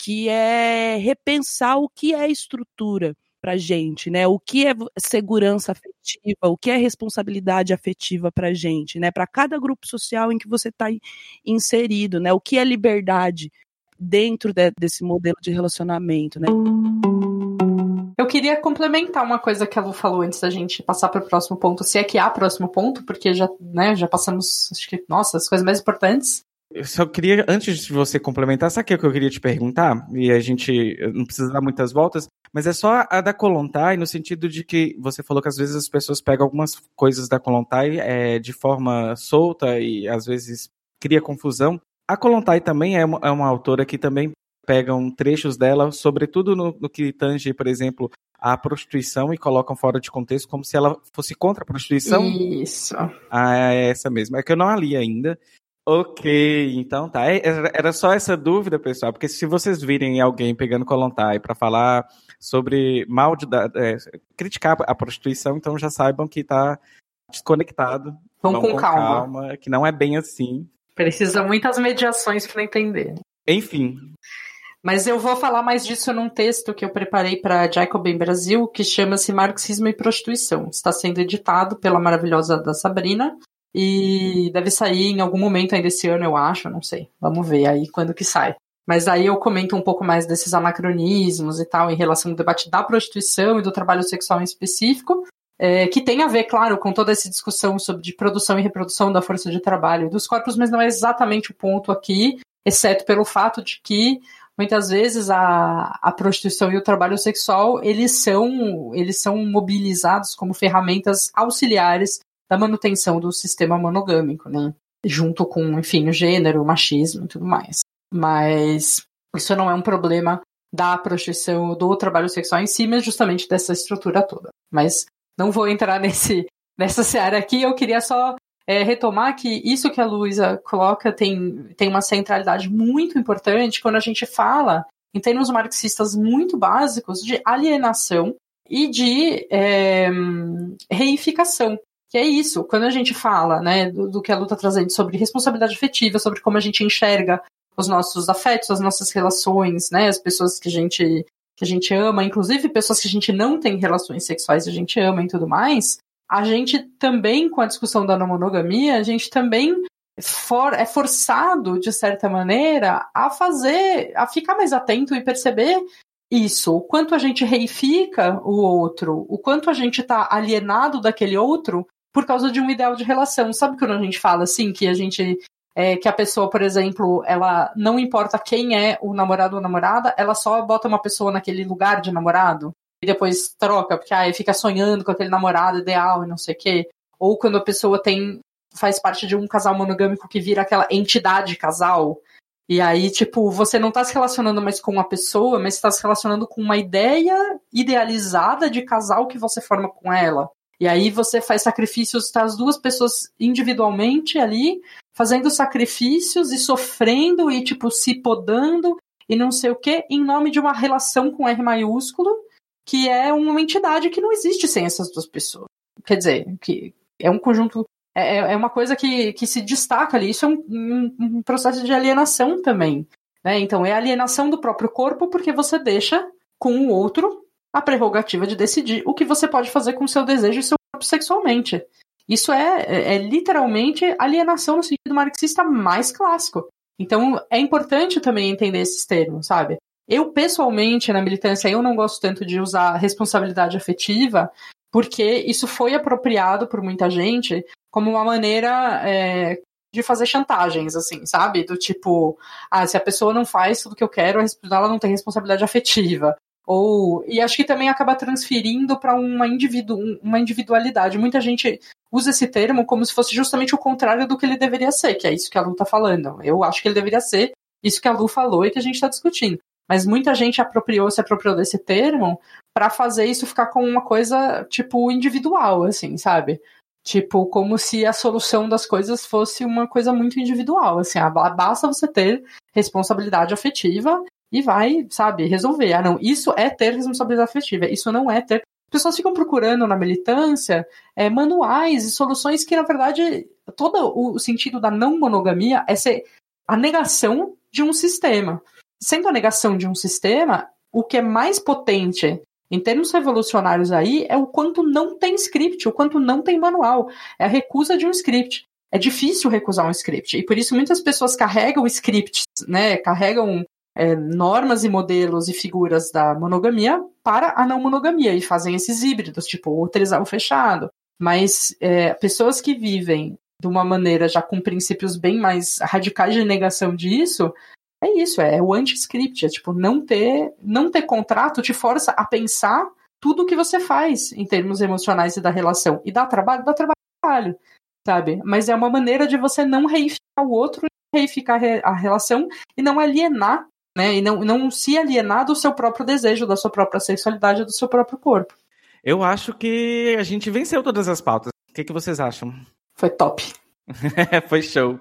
que é repensar o que é estrutura para gente, né? O que é segurança afetiva, o que é responsabilidade afetiva para gente, né? Para cada grupo social em que você está inserido, né? O que é liberdade dentro de, desse modelo de relacionamento, né? Eu queria complementar uma coisa que a Lu falou antes da gente passar para o próximo ponto, se é que há próximo ponto, porque já, né, já passamos, acho que, nossa, as coisas mais importantes. Eu só queria, antes de você complementar, sabe o que eu queria te perguntar? E a gente não precisa dar muitas voltas, mas é só a da Kolontai, no sentido de que você falou que às vezes as pessoas pegam algumas coisas da Kolontai é, de forma solta e às vezes cria confusão. A Kolontai também é uma, é uma autora que também pegam trechos dela, sobretudo no, no que tange, por exemplo, a prostituição e colocam fora de contexto como se ela fosse contra a prostituição. Isso. Ah, é essa mesmo. É que eu não a li ainda. Ok, então tá. É, era só essa dúvida, pessoal, porque se vocês virem alguém pegando Kolontai para falar sobre mal de é, criticar a prostituição, então já saibam que tá desconectado. Vão, Vão com, com calma. calma. Que não é bem assim. Precisa muitas mediações para entender. Enfim. Mas eu vou falar mais disso num texto que eu preparei para Jacobin Brasil, que chama-se Marxismo e Prostituição. Está sendo editado pela maravilhosa da Sabrina e deve sair em algum momento ainda esse ano, eu acho, não sei. Vamos ver aí quando que sai. Mas aí eu comento um pouco mais desses anacronismos e tal, em relação ao debate da prostituição e do trabalho sexual em específico, é, que tem a ver, claro, com toda essa discussão sobre produção e reprodução da força de trabalho e dos corpos, mas não é exatamente o ponto aqui, exceto pelo fato de que muitas vezes a, a prostituição e o trabalho sexual eles são eles são mobilizados como ferramentas auxiliares da manutenção do sistema monogâmico, né? Junto com, enfim, o gênero, o machismo e tudo mais. Mas isso não é um problema da prostituição, do trabalho sexual em si, mas justamente dessa estrutura toda. Mas não vou entrar nesse, nessa seara aqui, eu queria só é, retomar que isso que a Luísa coloca tem, tem uma centralidade muito importante quando a gente fala, em termos marxistas muito básicos, de alienação e de é, reificação. Que é isso, quando a gente fala, né, do, do que a luta está trazendo sobre responsabilidade afetiva, sobre como a gente enxerga os nossos afetos, as nossas relações, né, as pessoas que a gente que a gente ama, inclusive pessoas que a gente não tem relações sexuais, a gente ama e tudo mais, a gente também, com a discussão da não monogamia, a gente também for, é forçado, de certa maneira, a fazer, a ficar mais atento e perceber isso, o quanto a gente reifica o outro, o quanto a gente está alienado daquele outro por causa de um ideal de relação. Sabe quando a gente fala assim, que a gente. É, que a pessoa, por exemplo, ela não importa quem é o namorado ou namorada, ela só bota uma pessoa naquele lugar de namorado e depois troca, porque aí fica sonhando com aquele namorado ideal e não sei o quê. Ou quando a pessoa tem faz parte de um casal monogâmico que vira aquela entidade casal. E aí, tipo, você não tá se relacionando mais com uma pessoa, mas está se relacionando com uma ideia idealizada de casal que você forma com ela. E aí você faz sacrifícios, tá as duas pessoas individualmente ali, fazendo sacrifícios e sofrendo e, tipo, se podando e não sei o que, em nome de uma relação com R maiúsculo, que é uma entidade que não existe sem essas duas pessoas. Quer dizer, que é um conjunto. É, é, é uma coisa que, que se destaca ali. Isso é um, um, um processo de alienação também. Né? Então, é alienação do próprio corpo porque você deixa com o outro a prerrogativa de decidir o que você pode fazer com o seu desejo e seu corpo sexualmente. Isso é, é, é literalmente alienação no sentido marxista mais clássico. Então é importante também entender esses termos, sabe? Eu, pessoalmente, na militância, eu não gosto tanto de usar responsabilidade afetiva, porque isso foi apropriado por muita gente como uma maneira é, de fazer chantagens, assim, sabe? Do tipo, ah, se a pessoa não faz tudo que eu quero, ela não tem responsabilidade afetiva. Ou, e acho que também acaba transferindo para uma, individu, uma individualidade. Muita gente usa esse termo como se fosse justamente o contrário do que ele deveria ser, que é isso que a Lu está falando. Eu acho que ele deveria ser isso que a Lu falou e que a gente está discutindo. Mas muita gente apropriou, se apropriou desse termo para fazer isso ficar com uma coisa, tipo, individual, assim, sabe? Tipo, como se a solução das coisas fosse uma coisa muito individual, assim, ah, basta você ter responsabilidade afetiva e vai, sabe, resolver. Ah, não, isso é ter responsabilidade afetiva, isso não é ter. As pessoas ficam procurando na militância é, manuais e soluções que, na verdade, todo o sentido da não monogamia é ser a negação de um sistema. Sendo a negação de um sistema, o que é mais potente em termos revolucionários aí é o quanto não tem script, o quanto não tem manual. É a recusa de um script. É difícil recusar um script. E por isso muitas pessoas carregam scripts, né? Carregam é, normas e modelos e figuras da monogamia para a não monogamia e fazem esses híbridos, tipo o fechado. Mas é, pessoas que vivem de uma maneira já com princípios bem mais radicais de negação disso, é isso, é o anti-script, é tipo, não ter, não ter contrato te força a pensar tudo o que você faz em termos emocionais e da relação. E dá trabalho, dá trabalho, sabe? Mas é uma maneira de você não reificar o outro, reificar a relação e não alienar, né? E não, não se alienar do seu próprio desejo, da sua própria sexualidade, do seu próprio corpo. Eu acho que a gente venceu todas as pautas. O que, que vocês acham? Foi top. Foi show.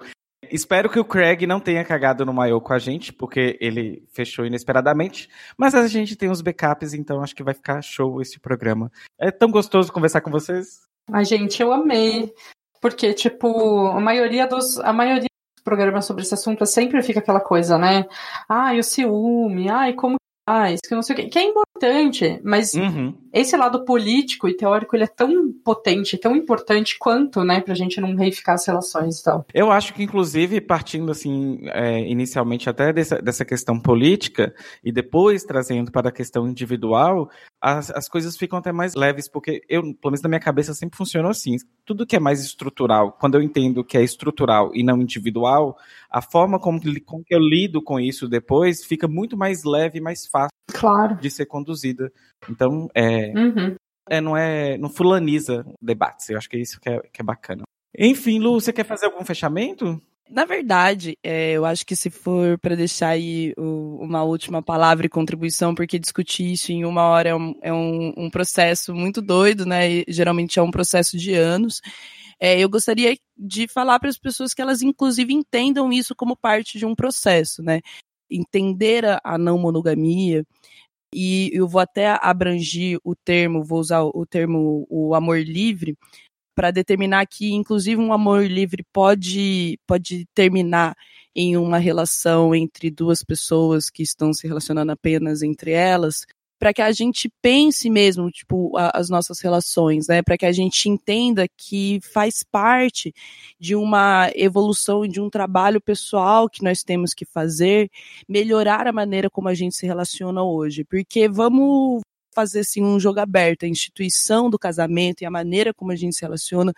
Espero que o Craig não tenha cagado no maiô com a gente, porque ele fechou inesperadamente. Mas a gente tem os backups, então acho que vai ficar show esse programa. É tão gostoso conversar com vocês. Ai, gente, eu amei. Porque, tipo, a maioria dos. A maioria dos programas sobre esse assunto sempre fica aquela coisa, né? Ai, o ciúme, ai, como faz, que não sei o quê. Que é importante, mas Uhum. esse lado político e teórico ele é tão potente, tão importante quanto, né, pra gente não reificar as relações e tal. Eu acho que, inclusive, partindo assim, é, inicialmente até dessa, dessa questão política e depois trazendo para a questão individual, as, as coisas ficam até mais leves, porque eu, pelo menos na minha cabeça, sempre funcionou assim. Tudo que é mais estrutural, quando eu entendo que é estrutural e não individual, a forma como, que- como eu lido com isso depois fica muito mais leve e mais fácil Claro. de ser conduzida. Então, é, Uhum. é, não é, não fulaniza debates. Eu acho que é isso que é, que é bacana. Enfim, Lu, você quer fazer algum fechamento? Na verdade, é, eu acho que se for para deixar aí o- uma última palavra e contribuição, porque discutir isso em uma hora é um, é um- um processo muito doido, né? E geralmente é um processo de anos. É, eu gostaria de falar para as pessoas que elas, inclusive, entendam isso como parte de um processo, né? Entender a, não monogamia, e eu vou até abrangir o termo, vou usar o termo o amor livre, para determinar que, inclusive, um amor livre pode, pode terminar em uma relação entre duas pessoas que estão se relacionando apenas entre elas, para que a gente pense mesmo, tipo, a, as nossas relações, né? Para que a gente entenda que faz parte de uma evolução e de um trabalho pessoal que nós temos que fazer, melhorar a maneira como a gente se relaciona hoje. Porque vamos fazer assim um jogo aberto, a instituição do casamento e a maneira como a gente se relaciona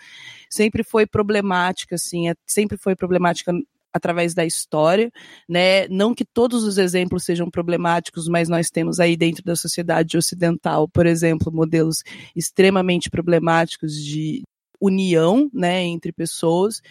sempre foi problemática, assim, é, sempre foi problemática através da história, né? Não que todos os exemplos sejam problemáticos, mas nós temos aí dentro da sociedade ocidental, por exemplo, modelos extremamente problemáticos de união, né, entre pessoas.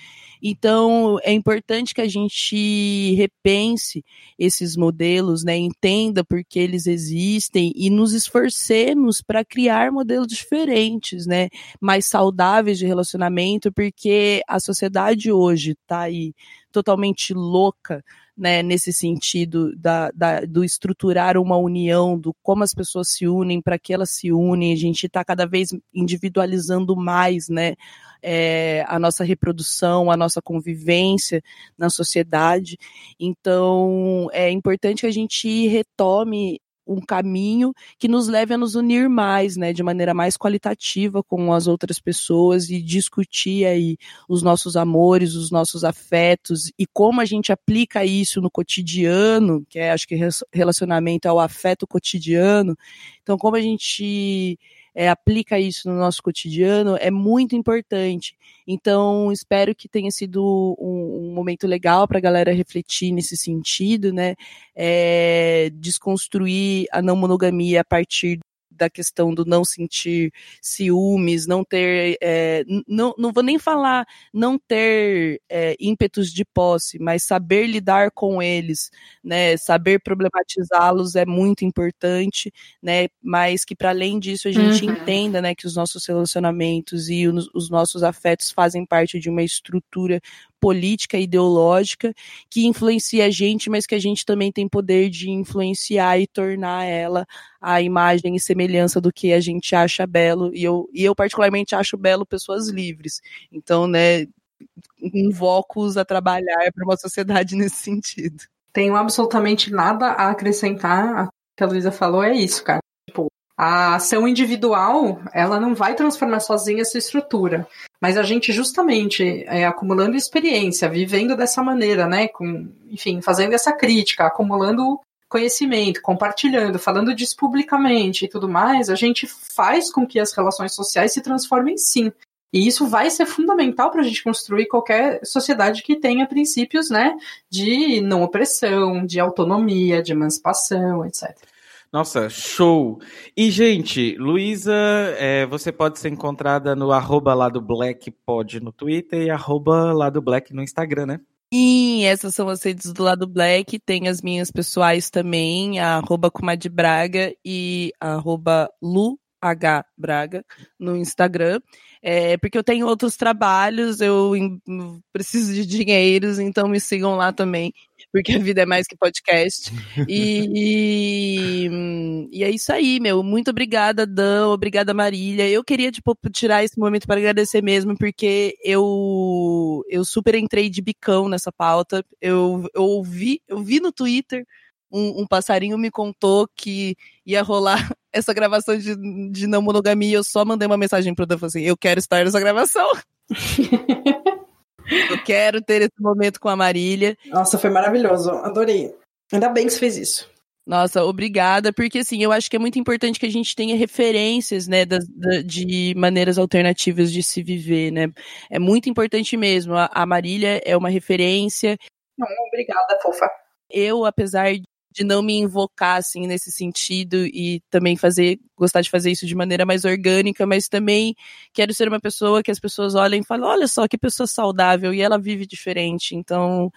Então, é importante que a gente repense esses modelos, né, entenda por que eles existem e nos esforcemos para criar modelos diferentes, né, mais saudáveis de relacionamento, porque a sociedade hoje está aí totalmente louca, né, nesse sentido da, da, do estruturar uma união, do como as pessoas se unem, para que elas se unem, a gente está cada vez individualizando mais, né, é, a nossa reprodução, a nossa convivência na sociedade. Então, é importante que a gente retome um caminho que nos leve a nos unir mais, né, de maneira mais qualitativa com as outras pessoas e discutir aí os nossos amores, os nossos afetos e como a gente aplica isso no cotidiano, que é, acho que relacionamento ao afeto cotidiano. Então, como a gente é, aplica isso no nosso cotidiano é muito importante. Então, espero que tenha sido um, um momento legal para a galera refletir nesse sentido, né? É, desconstruir a não monogamia a partir da questão do não sentir ciúmes, não ter, é, não, não vou nem falar não ter é, ímpetos de posse, mas saber lidar com eles, né, saber problematizá-los é muito importante, né, mas que para além disso a gente uhum. entenda, né, que os nossos relacionamentos e os, os nossos afetos fazem parte de uma estrutura política ideológica que influencia a gente, mas que a gente também tem poder de influenciar e tornar ela a imagem e semelhança do que a gente acha belo. E eu, e eu particularmente acho belo pessoas livres. Então, né, invoco-os a trabalhar para uma sociedade nesse sentido. Tenho absolutamente nada a acrescentar. O que a Luísa falou é isso, cara. A ação individual, ela não vai transformar sozinha essa estrutura. Mas a gente justamente é, acumulando experiência, vivendo dessa maneira, né? Com, enfim, fazendo essa crítica, acumulando conhecimento, compartilhando, falando disso publicamente e tudo mais, a gente faz com que as relações sociais se transformem sim. E isso vai ser fundamental para a gente construir qualquer sociedade que tenha princípios né, de não opressão, de autonomia, de emancipação, etc. Nossa, show! E, gente, Luísa, é, você pode ser encontrada no arroba lá do Black Pod no Twitter e arroba lá do Black no Instagram, né? Sim, essas são as redes do lado Black. Tem as minhas pessoais também, arroba Braga e arroba Lu H Braga no Instagram. É, porque eu tenho outros trabalhos, eu preciso de dinheiros, então me sigam lá também, porque a vida é mais que podcast. E, e, e, é isso aí, meu. Muito obrigada, Dan, obrigada, Marília. Eu queria, tipo, tirar esse momento para agradecer mesmo, porque eu, eu super entrei de bicão nessa pauta. Eu, eu ouvi, eu vi no Twitter um, um, passarinho me contou que ia rolar essa gravação de, de não monogamia. Eu só mandei uma mensagem pro Dan assim: eu quero estar nessa gravação. eu quero ter esse momento com a Marília. Nossa, foi maravilhoso. Adorei. Ainda bem que você fez isso. Nossa, obrigada, porque assim, eu acho que é muito importante que a gente tenha referências, né, das, de maneiras alternativas de se viver, né? É muito importante mesmo. A, a Marília é uma referência. Não, obrigada, fofa. Eu, apesar de não me invocar assim nesse sentido e também fazer gostar de fazer isso de maneira mais orgânica, mas também quero ser uma pessoa que as pessoas olhem e falem, olha só que pessoa saudável e ela vive diferente. Então,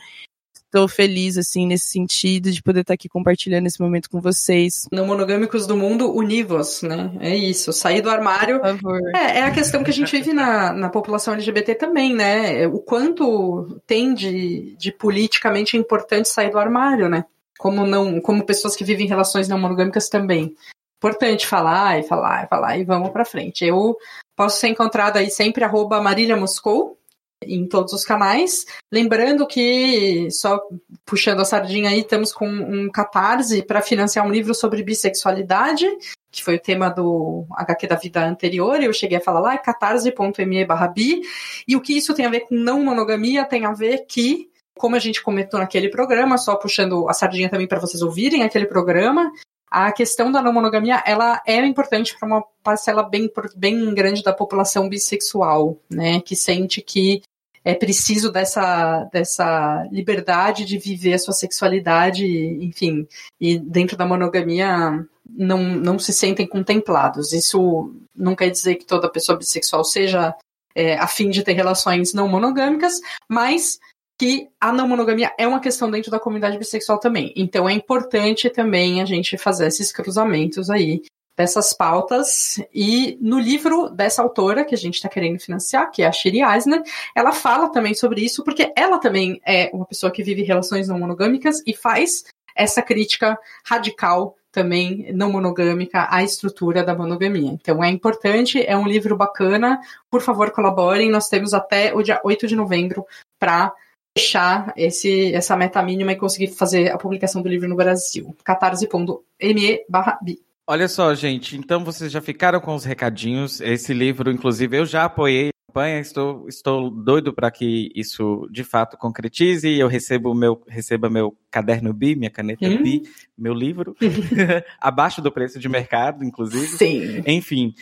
estou feliz assim nesse sentido de poder estar aqui compartilhando esse momento com vocês. Não monogâmicos do mundo, univos, né? É isso, sair do armário. Por favor. É, é a questão que a gente vive na, na população LGBT também, né? O quanto tem de, de politicamente importante sair do armário, né? Como não, como pessoas que vivem relações não monogâmicas também. Importante falar e falar e falar e vamos para frente. Eu posso ser encontrada aí sempre arroba Marília Moscou em todos os canais. Lembrando que, só puxando a sardinha aí, estamos com um catarse para financiar um livro sobre bissexualidade, que foi o tema do HQ da vida anterior, eu cheguei a falar lá, é catarse.me barra bi, e o que isso tem a ver com não monogamia tem a ver que como a gente comentou naquele programa, só puxando a sardinha também para vocês ouvirem aquele programa, a questão da não monogamia ela é importante para uma parcela bem, bem grande da população bissexual, né, que sente que é preciso dessa, dessa liberdade de viver a sua sexualidade, enfim, e dentro da monogamia não, não se sentem contemplados. Isso não quer dizer que toda pessoa bissexual seja é, de ter relações não monogâmicas, mas que a não monogamia é uma questão dentro da comunidade bissexual também. Então é importante também a gente fazer esses cruzamentos aí dessas pautas. E no livro dessa autora que a gente está querendo financiar, que é a Shiri Eisner, ela fala também sobre isso, porque ela também é uma pessoa que vive relações não monogâmicas e faz essa crítica radical também não monogâmica à estrutura da monogamia. Então é importante, é um livro bacana, por favor colaborem, nós temos até o dia 8 de novembro para fechar esse, essa meta mínima e conseguir fazer a publicação do livro no Brasil. catarse.me barra bi. Olha só, gente, então vocês já ficaram com os recadinhos. Esse livro, inclusive, eu já apoiei a campanha, estou, estou doido para que isso de fato concretize e eu recebo meu, receba meu caderno BI, minha caneta hum? BI, meu livro, abaixo do preço de mercado, inclusive. Sim. Enfim.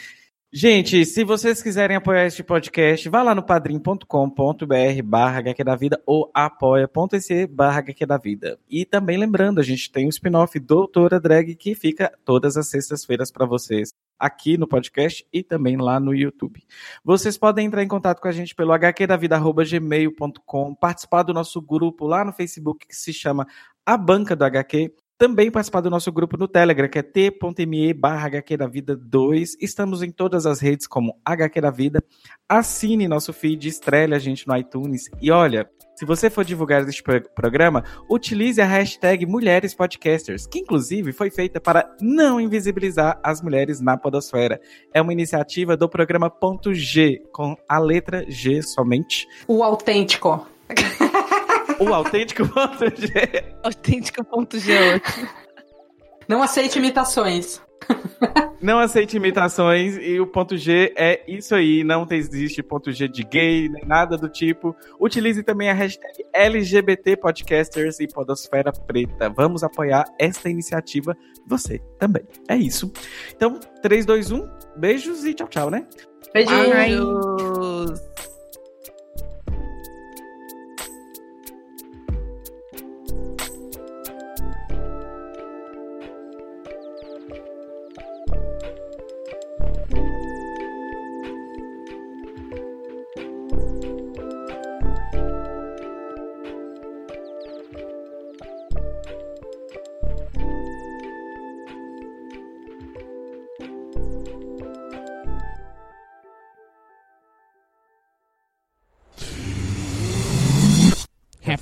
Gente, se vocês quiserem apoiar este podcast, vá lá no padrim.com.br barra HQ da Vida ou apoia.se barra HQ da Vida. E também lembrando, a gente tem o um spin-off Doutora Drag que fica todas as sextas-feiras para vocês aqui no podcast e também lá no YouTube. Vocês podem entrar em contato com a gente pelo hqdavida.gmail.com, participar do nosso grupo lá no Facebook que se chama A Banca do HQ também participar do nosso grupo no Telegram, que é t.me barra HQ da Vida 2. Estamos em todas as redes como HQ da Vida. Assine nosso feed, estrele a gente no iTunes. E olha, se você for divulgar este programa, utilize a hashtag Mulheres Podcasters, que inclusive foi feita para não invisibilizar as mulheres na podosfera. É uma iniciativa do programa Ponto G, com a letra G somente. O autêntico. o autêntico.g. Autêntico.g. Não aceite imitações. Não aceite imitações e o ponto G é isso aí. Não existe ponto G de gay, nem nada do tipo. Utilize também a hashtag LGBT Podcasters e Podosfera Preta. Vamos apoiar esta iniciativa, você também. É isso. Então, 3, 2, 1, beijos e tchau, tchau, né? Beijos.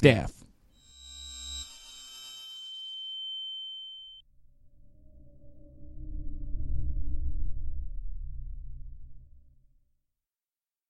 Staff.